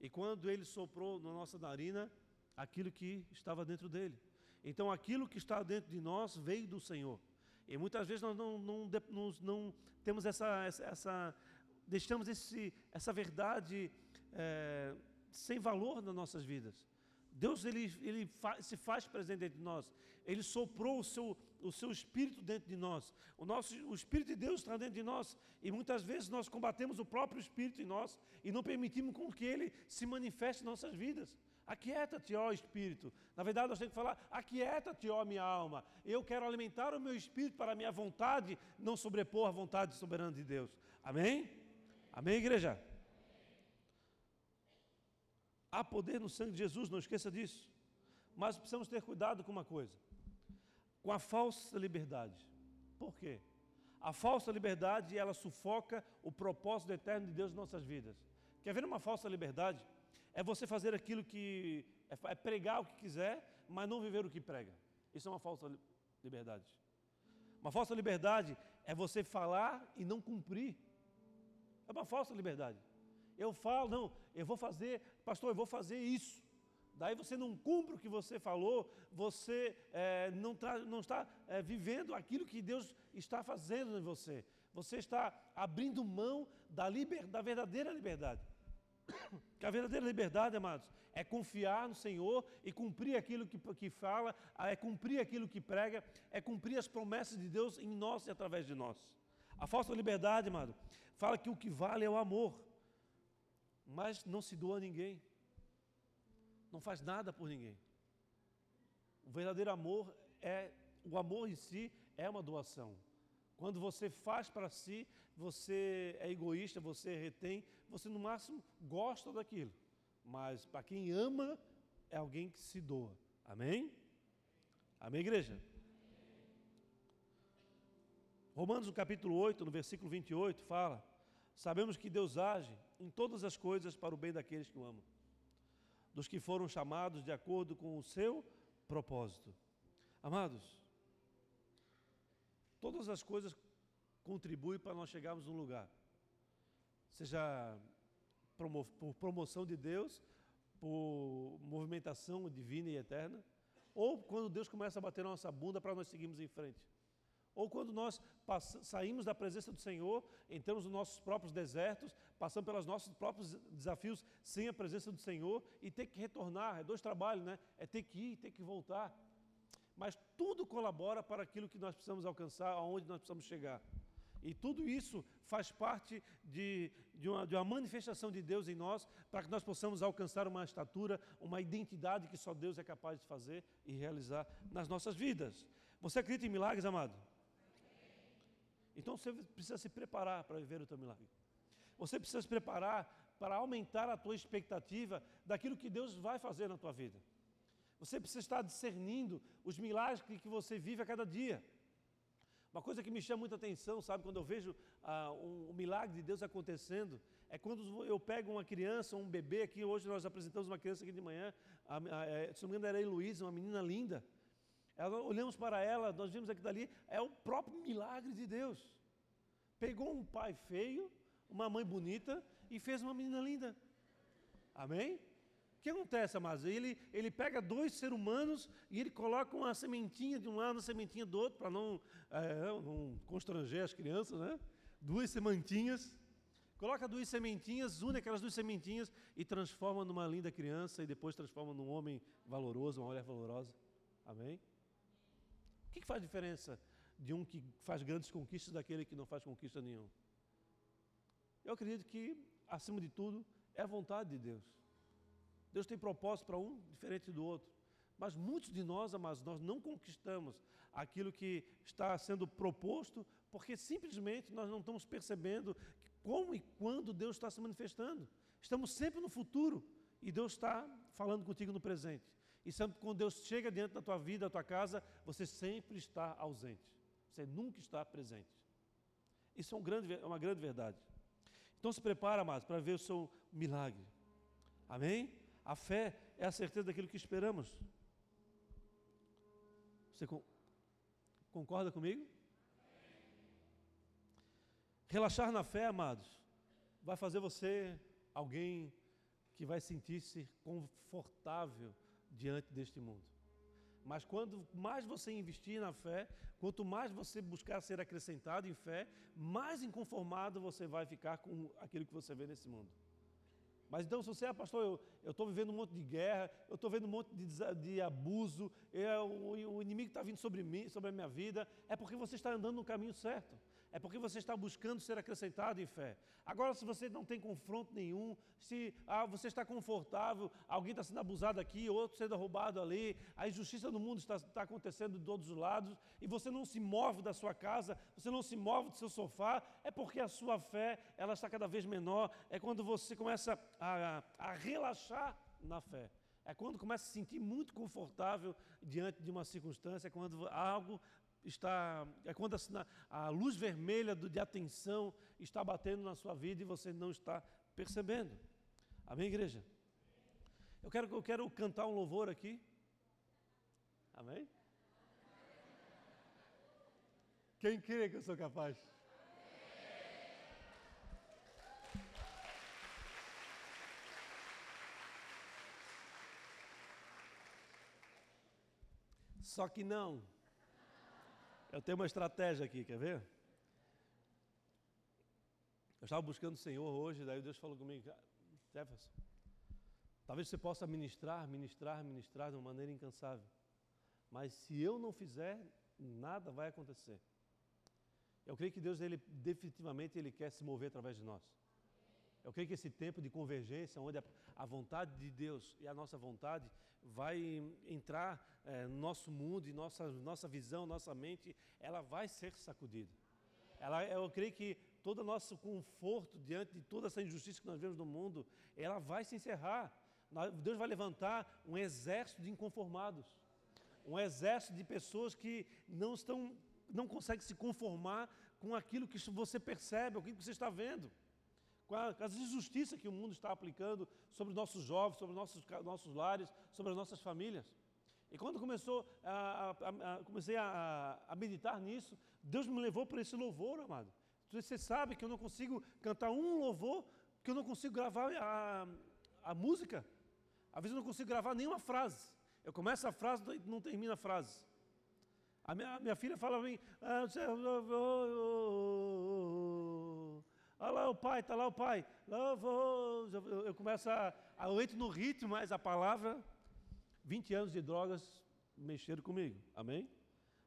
e quando ele soprou na nossa narina aquilo que estava dentro dele. Então aquilo que está dentro de nós veio do Senhor. E muitas vezes nós não, não, não, não temos essa, essa, essa, deixamos esse, essa verdade. É, sem valor nas nossas vidas. Deus ele, ele fa se faz presente dentro de nós. Ele soprou o seu, o seu Espírito dentro de nós. O, nosso, o Espírito de Deus está dentro de nós. E muitas vezes nós combatemos o próprio Espírito em nós e não permitimos com que ele se manifeste em nossas vidas. Aquieta-te, ó Espírito. Na verdade, nós temos que falar: aquieta-te, ó minha alma. Eu quero alimentar o meu espírito para a minha vontade, não sobrepor a vontade soberana de Deus. Amém? Amém, igreja? Há poder no sangue de Jesus, não esqueça disso. Mas precisamos ter cuidado com uma coisa: com a falsa liberdade. Por quê? A falsa liberdade, ela sufoca o propósito eterno de Deus em nossas vidas. Quer ver uma falsa liberdade? É você fazer aquilo que. É, é pregar o que quiser, mas não viver o que prega. Isso é uma falsa liberdade. Uma falsa liberdade é você falar e não cumprir. É uma falsa liberdade. Eu falo, não, eu vou fazer, pastor, eu vou fazer isso. Daí você não cumpre o que você falou, você é, não, não, está é, vivendo aquilo que Deus está fazendo em você. Você está abrindo mão da, liber, da verdadeira liberdade. <coughs> Que a verdadeira liberdade, amados, é confiar no Senhor e cumprir aquilo que, que fala, é cumprir aquilo que prega, é cumprir as promessas de Deus em nós e através de nós. A falsa liberdade, amado, fala que o que vale é o amor, mas não se doa a ninguém, não faz nada por ninguém. O verdadeiro amor é, o amor em si é uma doação. Quando você faz para si, você é egoísta, você retém, você no máximo gosta daquilo. Mas para quem ama, é alguém que se doa. Amém? Amém, igreja? Romanos, no capítulo 8, no versículo 28, fala: Sabemos que Deus age em todas as coisas para o bem daqueles que o amam, dos que foram chamados de acordo com o seu propósito. Amados, todas as coisas contribuem para nós chegarmos num lugar, seja por promoção de Deus, por movimentação divina e eterna, ou quando Deus começa a bater na nossa bunda para nós seguirmos em frente. Ou quando nós saímos da presença do Senhor, entramos nos nossos próprios desertos, passamos pelos nossos próprios desafios sem a presença do Senhor e ter que retornar. É dois trabalhos, né? É ter que ir, ter que voltar. Mas tudo colabora para aquilo que nós precisamos alcançar, aonde nós precisamos chegar. E tudo isso faz parte de, de, uma, de uma manifestação de Deus em nós, para que nós possamos alcançar uma estatura, uma identidade que só Deus é capaz de fazer e realizar nas nossas vidas. Você acredita em milagres, amado? Então você precisa se preparar para viver o teu milagre. Você precisa se preparar para aumentar a tua expectativa daquilo que Deus vai fazer na tua vida. Você precisa estar discernindo os milagres que você vive a cada dia. Uma coisa que me chama muita atenção, sabe, quando eu vejo ah, um, um, milagre de Deus acontecendo, é quando eu pego uma criança, um bebê aqui, hoje nós apresentamos uma criança aqui de manhã, a, a, é, se não me engano era a Heloísa, uma menina linda, ela, olhamos para ela, nós vimos aqui dali, é o próprio milagre de Deus. Pegou um pai feio, uma mãe bonita e fez uma menina linda. Amém? O que acontece, amados? Ele, ele pega dois seres humanos e ele coloca uma sementinha de um lado, uma sementinha do outro, para não, é, não constranger as crianças, né? Duas sementinhas. Coloca duas sementinhas, une aquelas duas sementinhas e transforma numa linda criança e depois transforma num homem valoroso, uma mulher valorosa. Amém? Que, que faz diferença de um que faz grandes conquistas daquele que não faz conquista nenhuma? Eu acredito que, acima de tudo, é a vontade de Deus. Deus tem propósito para um diferente do outro. Mas muitos de nós, amados, nós não conquistamos aquilo que está sendo proposto, porque simplesmente nós não estamos percebendo como e quando Deus está se manifestando. Estamos sempre no futuro e Deus está falando contigo no presente. E sempre quando Deus chega dentro da tua vida, da tua casa, você sempre está ausente. Você nunca está presente. Isso é, um grande, é uma grande verdade. Então se prepara, amados, para ver o seu milagre. Amém? A fé é a certeza daquilo que esperamos. Você concorda comigo? Relaxar na fé, amados, vai fazer você alguém que vai sentir-se confortável diante deste mundo. Mas quando mais você investir na fé, quanto mais você buscar ser acrescentado em fé, mais inconformado você vai ficar com aquilo que você vê nesse mundo. Mas então, se você é pastor, eu estou vivendo um monte de guerra, eu estou vendo um monte de, de abuso, eu, o, o inimigo está vindo sobre mim, sobre a minha vida, é porque você está andando no caminho certo é porque você está buscando ser acrescentado em fé. Agora, se você não tem confronto nenhum, se ah, você está confortável, alguém está sendo abusado aqui, outro sendo roubado ali, a injustiça no mundo está, está acontecendo de todos os lados, e você não se move da sua casa, você não se move do seu sofá, é porque a sua fé ela está cada vez menor, é quando você começa a, a relaxar na fé. É quando começa a se sentir muito confortável diante de uma circunstância, é quando algo está, é quando a, a luz vermelha do, de atenção está batendo na sua vida e você não está percebendo. Amém, igreja? Eu quero, eu quero cantar um louvor aqui. Amém? Quem crê que eu sou capaz? Só que não. Eu tenho uma estratégia aqui, quer ver? Eu estava buscando o Senhor hoje, daí Deus falou comigo, Jefferson. Talvez você possa ministrar, ministrar, ministrar de uma maneira incansável. Mas se eu não fizer, nada vai acontecer. Eu creio que Deus, ele definitivamente, ele quer se mover através de nós. Eu creio que esse tempo de convergência, onde a, a vontade de Deus e a nossa vontade vai entrar é, no nosso mundo e nossa, nossa visão, nossa mente, ela vai ser sacudida. Ela, eu creio que todo o nosso conforto diante de toda essa injustiça que nós vemos no mundo, ela vai se encerrar. Deus vai levantar um exército de inconformados, um exército de pessoas que não estão, não conseguem se conformar com aquilo que você percebe, aquilo que você está vendo com, a, as injustiças que o mundo está aplicando sobre os nossos jovens, sobre os nossos, nossos lares, sobre as nossas famílias. E quando começou a, a, a comecei a, meditar nisso, Deus me levou para esse louvor, amado. Você sabe que eu não consigo cantar um louvor, que eu não consigo gravar a, a música. Às vezes eu não consigo gravar nenhuma frase. Eu começo a frase e não termino a frase. A minha, minha filha fala para mim, ah, Olha lá o pai, está lá o pai. Louvou. Eu, eu começo a. Eu entro no ritmo, mas a palavra. 20 anos de drogas mexeram comigo. Amém?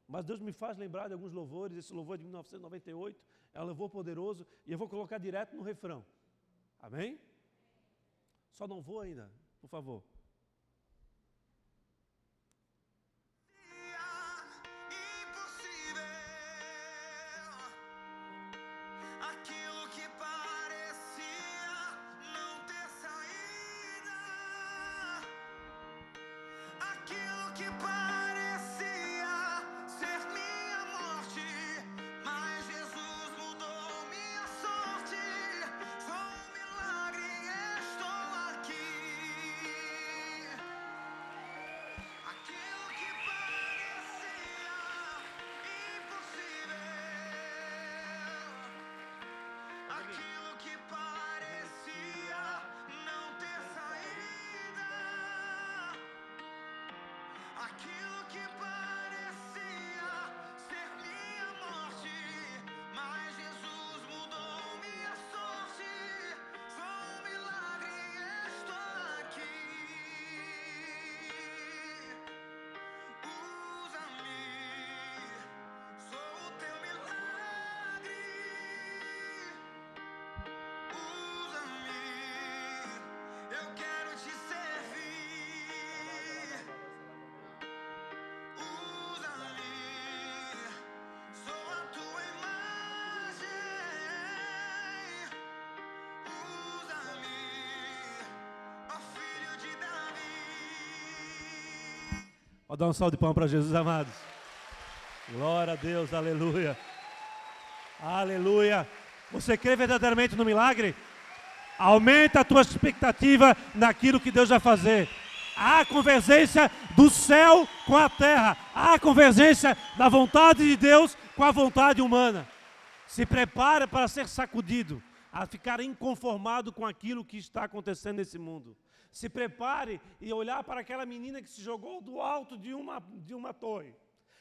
Mas Deus me faz lembrar de alguns louvores. Esse louvor é de 1998 é um louvor poderoso. E eu vou colocar direto no refrão. Amém? Só não vou ainda, por favor. que keep que passa. Pode dar um salve de pão para Jesus, amados. Glória a Deus, aleluia. Aleluia. Você crê verdadeiramente no milagre? Aumenta a tua expectativa naquilo que Deus vai fazer. Há convergência do céu com a terra. Há convergência da vontade de Deus com a vontade humana. Se prepara para ser sacudido, a ficar inconformado com aquilo que está acontecendo nesse mundo se prepare e olhar para aquela menina que se jogou do alto de uma, de uma torre.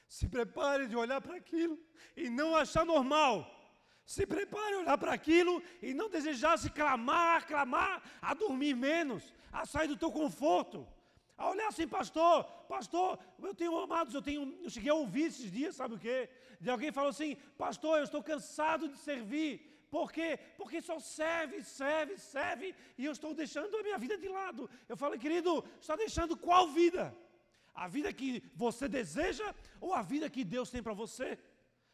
Se prepare de olhar para aquilo e não achar normal. Se prepare a olhar para aquilo e não desejar se clamar, clamar, a dormir menos, a sair do teu conforto. A olhar assim, pastor, pastor, eu tenho amados, eu tenho, eu cheguei a ouvir esses dias, sabe o quê? De alguém falou assim, pastor, eu estou cansado de servir, por quê? Porque só serve, serve, serve, e eu estou deixando a minha vida de lado. Eu falo, querido, está deixando qual vida? A vida que você deseja ou a vida que Deus tem para você?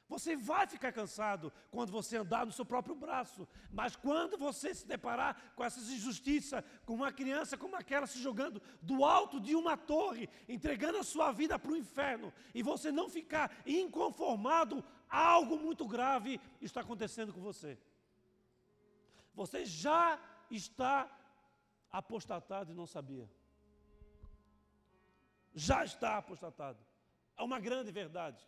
Você vai ficar cansado quando você andar no seu próprio braço, mas quando você se deparar com essas injustiças, com uma criança como aquela se jogando do alto de uma torre, entregando a sua vida para o inferno, e você não ficar inconformado, algo muito grave está acontecendo com você. Você já está apostatado e não sabia. Já está apostatado. É uma grande verdade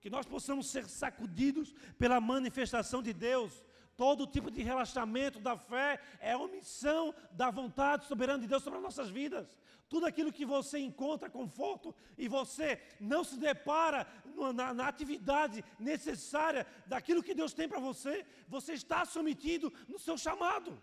que nós possamos ser sacudidos pela manifestação de Deus. Todo tipo de relaxamento da fé é omissão da vontade soberana de Deus sobre as nossas vidas. Tudo aquilo que você encontra conforto e você não se depara na, na atividade necessária daquilo que Deus tem para você, você está submetido no seu chamado.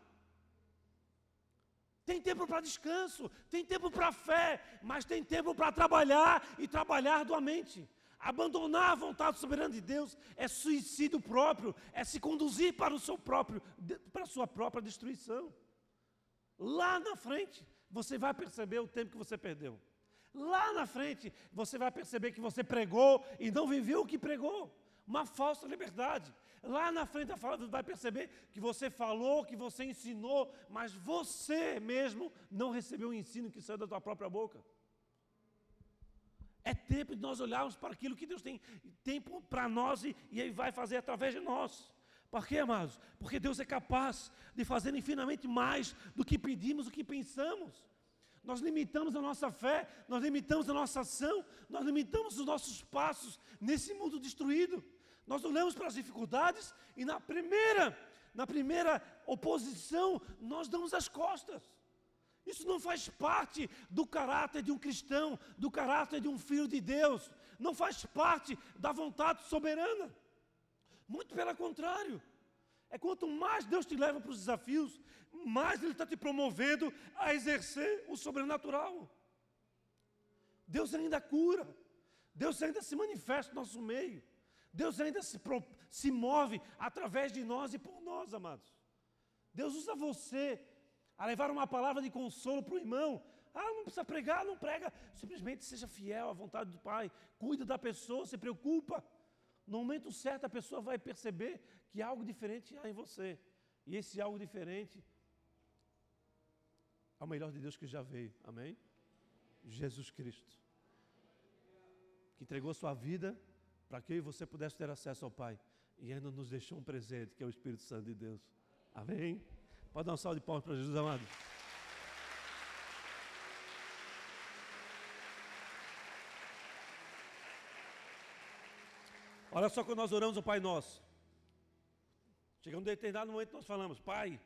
Tem tempo para descanso, tem tempo para fé, mas tem tempo para trabalhar e trabalhar doamente. Abandonar a vontade soberana de Deus é suicídio próprio, é se conduzir para o seu próprio, para a sua própria destruição. Lá na frente, você vai perceber o tempo que você perdeu. Lá na frente, você vai perceber que você pregou e não viveu o que pregou. Uma falsa liberdade. Lá na frente, você vai perceber que você falou, que você ensinou, mas você mesmo não recebeu o ensino que saiu da tua própria boca. É tempo de nós olharmos para aquilo que Deus tem tempo para nós e, e Ele vai fazer através de nós. Por quê, amados? Porque Deus é capaz de fazer infinitamente mais do que pedimos, do que pensamos. Nós limitamos a nossa fé, nós limitamos a nossa ação, nós limitamos os nossos passos nesse mundo destruído. Nós olhamos para as dificuldades e na primeira, na primeira oposição, nós damos as costas. Isso não faz parte do caráter de um cristão, do caráter de um filho de Deus, não faz parte da vontade soberana. Muito pelo contrário. É quanto mais Deus te leva para os desafios, mais Ele está te promovendo a exercer o sobrenatural. Deus ainda cura, Deus ainda se manifesta no nosso meio, Deus ainda se, se move através de nós e por nós, amados. Deus usa você a levar uma palavra de consolo para o irmão. Ah, não precisa pregar, não prega. Simplesmente seja fiel à vontade do Pai. Cuida da pessoa, se preocupa. No momento certo, a pessoa vai perceber que algo diferente há em você. E esse algo diferente é o melhor de Deus que já veio. Amém? Jesus Cristo. Que entregou sua vida para que eu e você pudesse ter acesso ao Pai. E ainda nos deixou um presente, que é o Espírito Santo de Deus. Amém? Pode dar um salve de palmas para Jesus, amado. Olha só quando nós oramos o Pai Nosso. Chega um determinado momento nós falamos, Pai,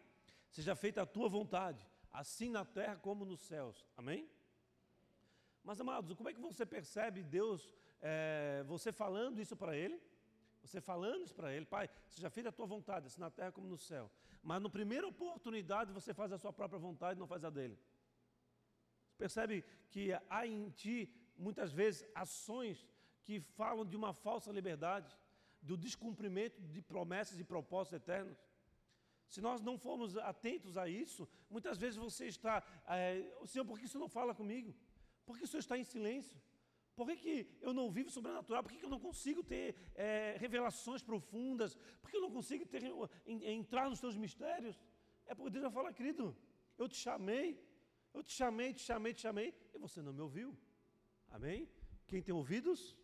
seja feita a tua vontade, assim na terra como nos céus. Amém? Mas, amados, como é que você percebe Deus, é, você falando isso para Ele? Você falando isso para Ele, Pai, seja feita a tua vontade, assim na terra como no céu. Mas na primeira oportunidade você faz a sua própria vontade e não faz a dele. Você percebe que há em ti, muitas vezes, ações que falam de uma falsa liberdade, do descumprimento de promessas e propósitos eternos. Se nós não formos atentos a isso, muitas vezes você está, é, Senhor, por que você não fala comigo? Por que o Senhor está em silêncio? Por que, que eu não vivo sobrenatural? Por que, que eu não consigo ter é, revelações profundas? Por que eu não consigo ter, entrar nos teus mistérios? É porque Deus vai falar, querido, eu te chamei, eu te chamei, te chamei, te chamei, e você não me ouviu. Amém? Quem tem ouvidos?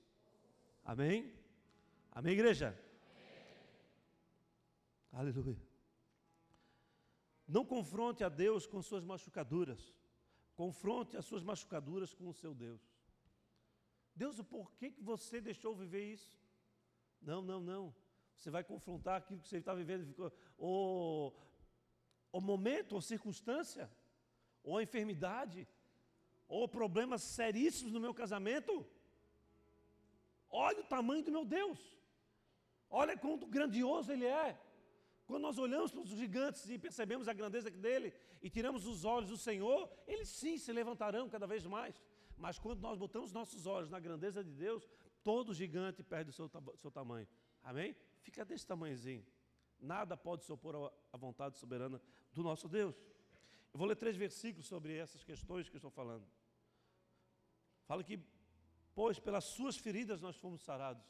Amém? Amém, igreja? Amém. Aleluia. Não confronte a Deus com suas machucaduras. Confronte as suas machucaduras com o seu Deus. Deus, o porquê que você deixou viver isso? Não, não, não. Você vai confrontar aquilo que você está vivendo, ou o momento, ou circunstância, ou a enfermidade, ou problemas seríssimos no meu casamento. Olha o tamanho do meu Deus. Olha quanto grandioso Ele é. Quando nós olhamos para os gigantes e percebemos a grandeza dele e tiramos os olhos do Senhor, eles sim se levantarão cada vez mais. Mas quando nós botamos nossos olhos na grandeza de Deus, todo gigante perde o seu, seu tamanho. Amém? Fica desse tamanhozinho. Nada pode se opor à vontade soberana do nosso Deus. Eu vou ler três versículos sobre essas questões que eu estou falando. Fala que, pois pelas suas feridas nós fomos sarados.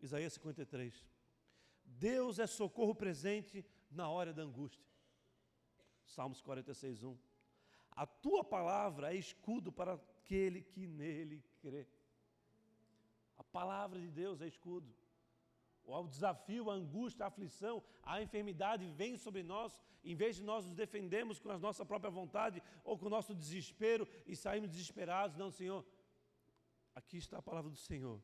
Isaías 53. Deus é socorro presente na hora da angústia. Salmos 46, 1. A tua palavra é escudo para aquele que nele crê. A palavra de Deus é escudo. O desafio, a angústia, a aflição, a enfermidade vem sobre nós, em vez de nós nos defendermos com a nossa própria vontade ou com o nosso desespero e sairmos desesperados, não, Senhor. Aqui está a palavra do Senhor.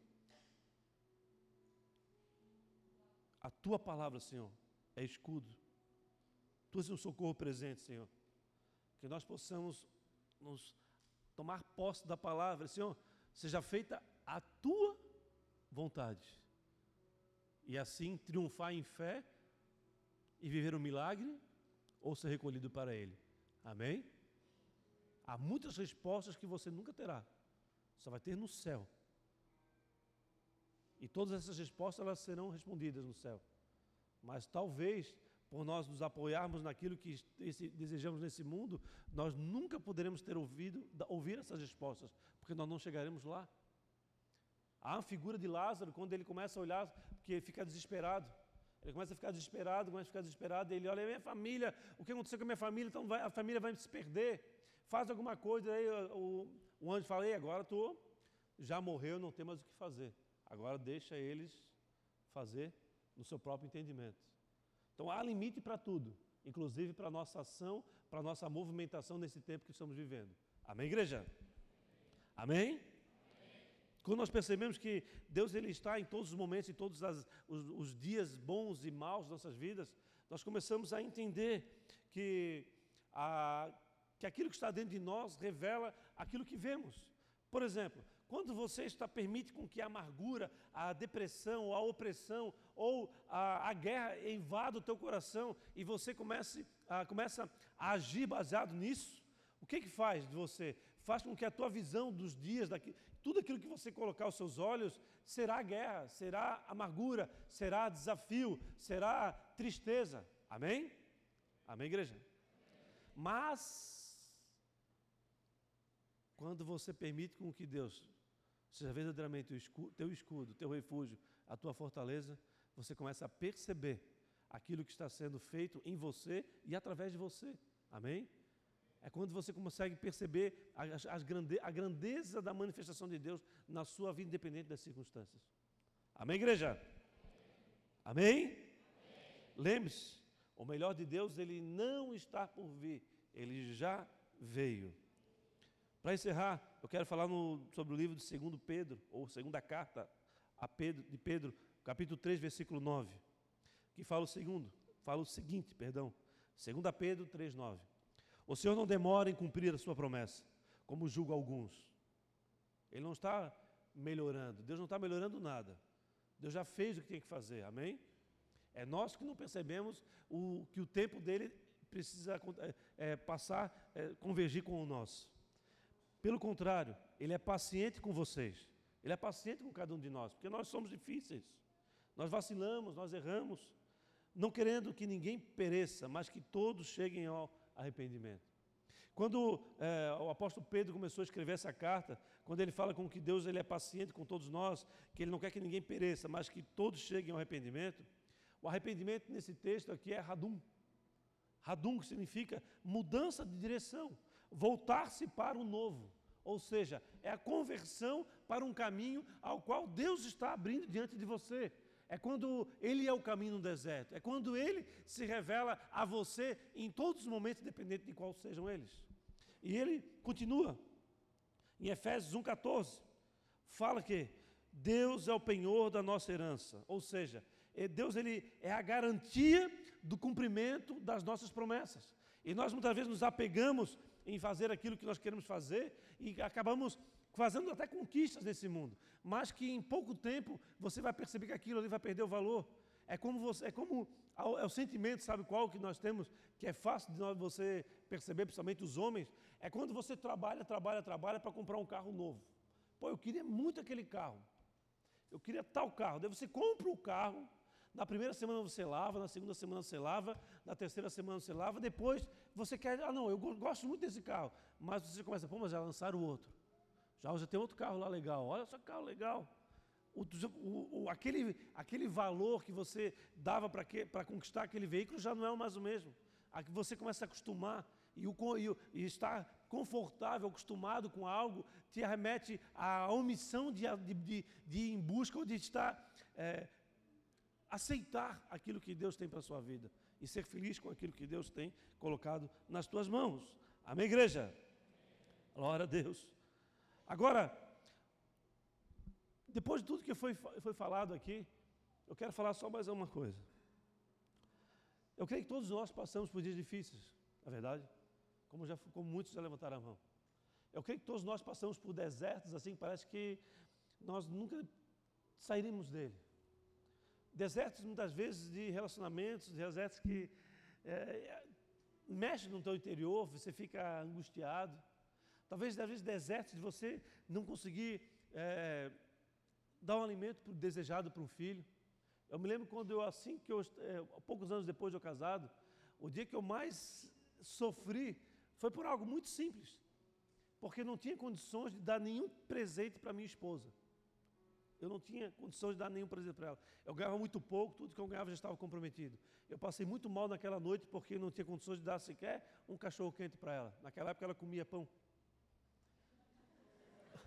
A tua palavra, Senhor, é escudo. Tu és um socorro presente, Senhor. Que nós possamos nos tomar posse da palavra, Senhor, seja feita a tua vontade. E assim triunfar em fé e viver um milagre ou ser recolhido para Ele. Amém? há muitas respostas que você nunca terá. Só vai ter no céu. E todas essas respostas elas serão respondidas no céu. Mas talvez, por nós nos apoiarmos naquilo que desejamos nesse mundo, nós nunca poderemos ter ouvido, ouvir essas respostas, porque nós não chegaremos lá. Há a figura de Lázaro, quando ele começa a olhar, porque fica desesperado. Ele começa a ficar desesperado, começa a ficar desesperado, ele olha, minha família, o que aconteceu com a minha família, então vai, a família vai se perder. Faz alguma coisa, aí o, o anjo fala, agora tu já morreu, não tem mais o que fazer. Agora deixa eles fazer no seu próprio entendimento. Então há limite para tudo, inclusive para a nossa ação, para a nossa movimentação nesse tempo que estamos vivendo. Amém, igreja? Amém? Quando nós percebemos que Deus ele está em todos os momentos, em todos as, os, os, dias bons e maus das nossas vidas, nós começamos a entender que, a, que aquilo que está dentro de nós revela aquilo que vemos. Por exemplo, quando você está permite com que a amargura, a depressão, a opressão ou a, a guerra invada o teu coração e você comece, a, começa a agir baseado nisso, o que que faz de você? Faz com que a tua visão dos dias, daqui, tudo aquilo que você colocar os seus olhos, será guerra, será amargura, será desafio, será tristeza. Amém? Amém, igreja? Mas, quando você permite com que Deus seja verdadeiramente o escudo, teu escudo, teu refúgio, a tua fortaleza, você começa a perceber aquilo que está sendo feito em você e através de você. Amém? É quando você consegue perceber a, grande, a grandeza da manifestação de Deus na sua vida, independente das circunstâncias. Amém, igreja? Amém? Amém? Lembre-se, o melhor de Deus, ele não está por vir, ele já veio. Para encerrar, eu quero falar no, sobre o livro de 2 Pedro, ou segunda carta a Pedro, de Pedro, capítulo 3, versículo 9, que fala o segundo, fala o seguinte, perdão, 2 Pedro 3, 9. O Senhor não demora em cumprir a sua promessa, como julga alguns. Ele não está melhorando, Deus não está melhorando nada. Deus já fez o que tinha que fazer, amém? É nós que não percebemos o, que o tempo dele precisa é, é, passar, é, convergir com o nosso. Pelo contrário, Ele é paciente com vocês. Ele é paciente com cada um de nós, porque nós somos difíceis. Nós vacilamos, nós erramos, não querendo que ninguém pereça, mas que todos cheguem ao arrependimento. Quando é, o apóstolo Pedro começou a escrever essa carta, quando ele fala com que Deus ele é paciente com todos nós, que ele não quer que ninguém pereça, mas que todos cheguem ao arrependimento, o arrependimento nesse texto aqui é radum. Radum significa mudança de direção, voltar-se para o novo. Ou seja, é a conversão para um caminho ao qual Deus está abrindo diante de você. É quando Ele é o caminho no deserto. É quando Ele se revela a você em todos os momentos, independente de quais sejam eles. E Ele continua. Em Efésios 1,14, fala que Deus é o penhor da nossa herança. Ou seja, é Deus ele é a garantia do cumprimento das nossas promessas. E nós muitas vezes nos apegamos em fazer aquilo que nós queremos fazer e acabamos fazendo até conquistas nesse mundo, mas que em pouco tempo você vai perceber que aquilo ali vai perder o valor. É como você, é como é o sentimento, sabe qual que nós temos, que é fácil de você perceber, principalmente os homens, é quando você trabalha, trabalha, trabalha para comprar um carro novo. Pô, eu queria muito aquele carro. Eu queria tal carro. Daí você compra o carro, na primeira semana você lava, na segunda semana você lava, na terceira semana você lava, depois você quer, ah não, eu gosto muito desse carro, mas você começa, pô, mas já lançaram o outro. Já você tem outro carro lá legal, olha só que carro legal. O, o, o, aquele, aquele valor que você dava para conquistar aquele veículo já não é mais o mesmo. Você começa a acostumar e, o, e, e estar confortável, acostumado com algo, te remete à omissão de, de, de, de ir em busca ou de estar é, aceitar aquilo que Deus tem para a sua vida e ser feliz com aquilo que Deus tem colocado nas tuas mãos. Amém, igreja? Glória a Deus. Agora, depois de tudo que foi, foi falado aqui, eu quero falar só mais uma coisa. Eu creio que todos nós passamos por dias difíceis, na é verdade, como, já, como muitos já levantaram a mão. Eu creio que todos nós passamos por desertos assim, parece que nós nunca sairíamos dele desertos muitas vezes de relacionamentos, desertos que é, mexem no teu interior, você fica angustiado. Talvez, às vezes, desertos de você não conseguir é, dar um alimento desejado para um filho. Eu me lembro quando eu, assim que eu, é, poucos anos depois de eu casado, o dia que eu mais sofri foi por algo muito simples. Porque não tinha condições de dar nenhum presente para minha esposa. Eu não tinha condições de dar nenhum presente para ela. Eu ganhava muito pouco, tudo que eu ganhava já estava comprometido. Eu passei muito mal naquela noite porque não tinha condições de dar sequer um cachorro quente para ela. Naquela época ela comia pão. <laughs>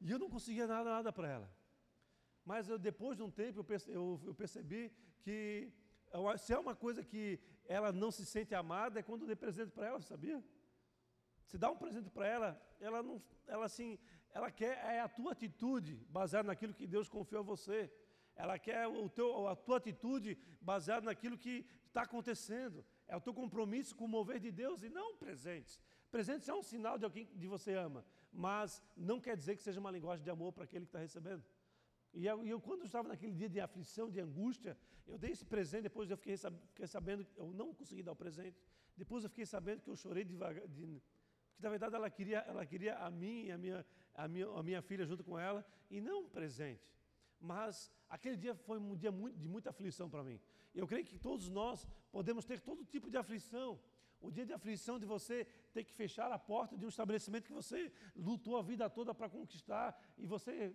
E eu não conseguia nada, nada para ela. Mas eu, depois de um tempo eu percebi, eu, eu que se é uma coisa que ela não se sente amada é quando eu dei presente para ela, sabia? Se dá um presente para ela, ela não, ela assim, ela quer é a tua atitude baseada naquilo que Deus confiou a você. Ela quer o teu, a tua atitude baseada naquilo que está acontecendo. É o teu compromisso com o mover de Deus e não presentes. Presentes é um sinal de alguém que você ama, mas não quer dizer que seja uma linguagem de amor para aquele que está recebendo. E eu, eu, quando eu estava naquele dia de aflição, de angústia, eu dei esse presente, depois eu fiquei, sabendo, eu não consegui dar o presente. Depois eu fiquei sabendo que eu chorei devagar, de, que na verdade ela queria, ela queria a mim e a minha, a, minha, a minha filha junto com ela, e não um presente. Mas aquele dia foi um dia muito, de muita aflição para mim. Eu creio que todos nós podemos ter todo tipo de aflição. O dia de aflição de você ter que fechar a porta de um estabelecimento que você lutou a vida toda para conquistar e você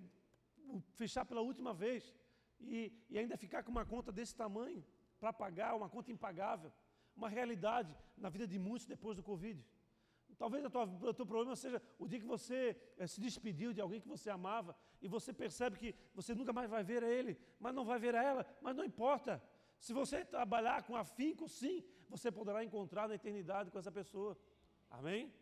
fechar pela última vez e, e ainda ficar com uma conta desse tamanho para pagar, uma conta impagável. Uma realidade na vida de muitos depois do Covid. Talvez o teu problema seja o dia que você é, se despediu de alguém que você amava e você percebe que você nunca mais vai ver a ele, mas não vai ver a ela, mas não importa. Se você trabalhar com afinco, sim, você poderá encontrar na eternidade com essa pessoa. Amém?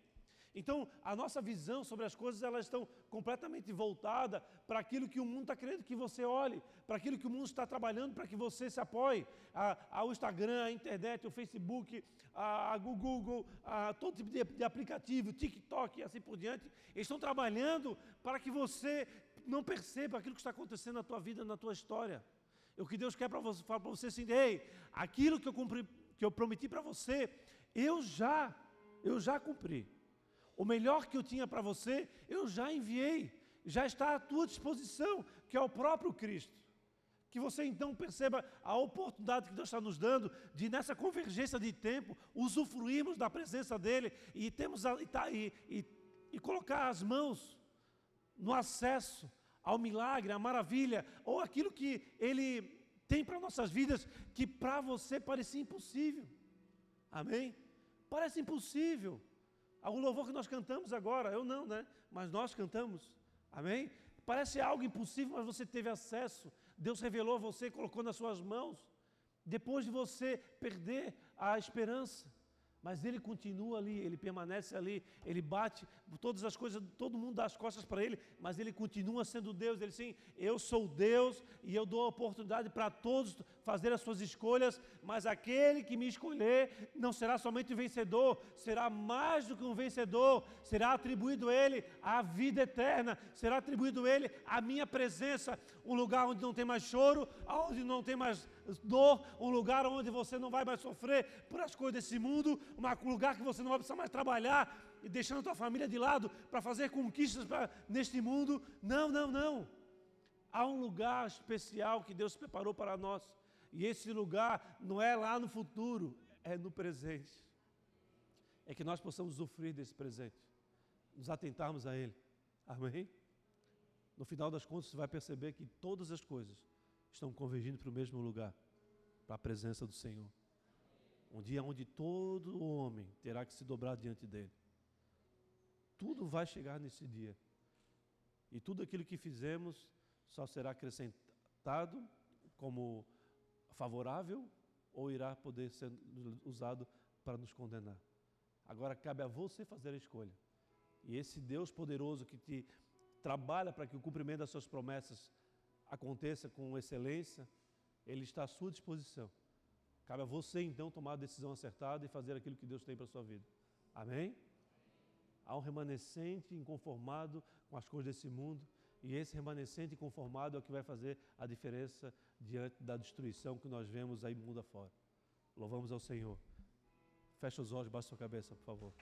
Então, a nossa visão sobre as coisas, elas estão completamente voltada para aquilo que o mundo está querendo que você olhe, para aquilo que o mundo está trabalhando para que você se apoie. Ao Instagram, a internet, o Facebook, a, a Google, a todo tipo de, de aplicativo, TikTok e assim por diante, eles estão trabalhando para que você não perceba aquilo que está acontecendo na tua vida, na tua história. O que Deus quer para você, falar para você assim, ei, aquilo que eu, cumpri, que eu prometi para você, eu já, eu já cumpri. O melhor que eu tinha para você, eu já enviei, já está à tua disposição, que é o próprio Cristo. Que você então perceba a oportunidade que Deus está nos dando de, nessa convergência de tempo, usufruirmos da presença dEle e, temos a, e, tá, e, e, colocar as mãos no acesso ao milagre, à maravilha, ou aquilo que Ele tem para nossas vidas que para você parecia impossível. Amém? Parece impossível. O louvor que nós cantamos agora, eu não, né? Mas nós cantamos. Amém? Parece algo impossível, mas você teve acesso. Deus revelou a você, colocou nas suas mãos. Depois de você perder a esperança. Mas ele continua ali, ele permanece ali, ele bate todas as coisas, todo mundo dá as costas para ele, mas ele continua sendo Deus. Ele sim, eu sou Deus e eu dou a oportunidade para todos fazer as suas escolhas, mas aquele que me escolher não será somente vencedor, será mais do que um vencedor, será atribuído a ele a vida eterna, será atribuído a ele a minha presença, um lugar onde não tem mais choro, onde não tem mais dor, um lugar onde você não vai mais sofrer por as coisas desse mundo, um lugar que você não vai precisar mais trabalhar e deixando a tua família de lado para fazer conquistas pra, neste mundo. Não, não, não. Há um lugar especial que Deus preparou para nós. E esse lugar não é lá no futuro, é no presente. É que nós possamos sofrer desse presente, nos atentarmos a Ele. Amém? No final das contas, você vai perceber que todas as coisas estão convergindo para o mesmo lugar para a presença do Senhor. Um dia onde todo homem terá que se dobrar diante dele. Tudo vai chegar nesse dia. E tudo aquilo que fizemos só será acrescentado como favorável ou irá poder ser usado para nos condenar. Agora cabe a você fazer a escolha. E esse Deus poderoso que te trabalha para que o cumprimento das suas promessas aconteça com excelência, ele está à sua disposição. Cabe a você então tomar a decisão acertada e fazer aquilo que Deus tem para a sua vida. Amém? Há um remanescente inconformado com as coisas desse mundo, e esse remanescente inconformado é o que vai fazer a diferença diante da destruição que nós vemos aí mundo afora. Louvamos ao Senhor. Fecha os olhos, baixa sua cabeça, por favor.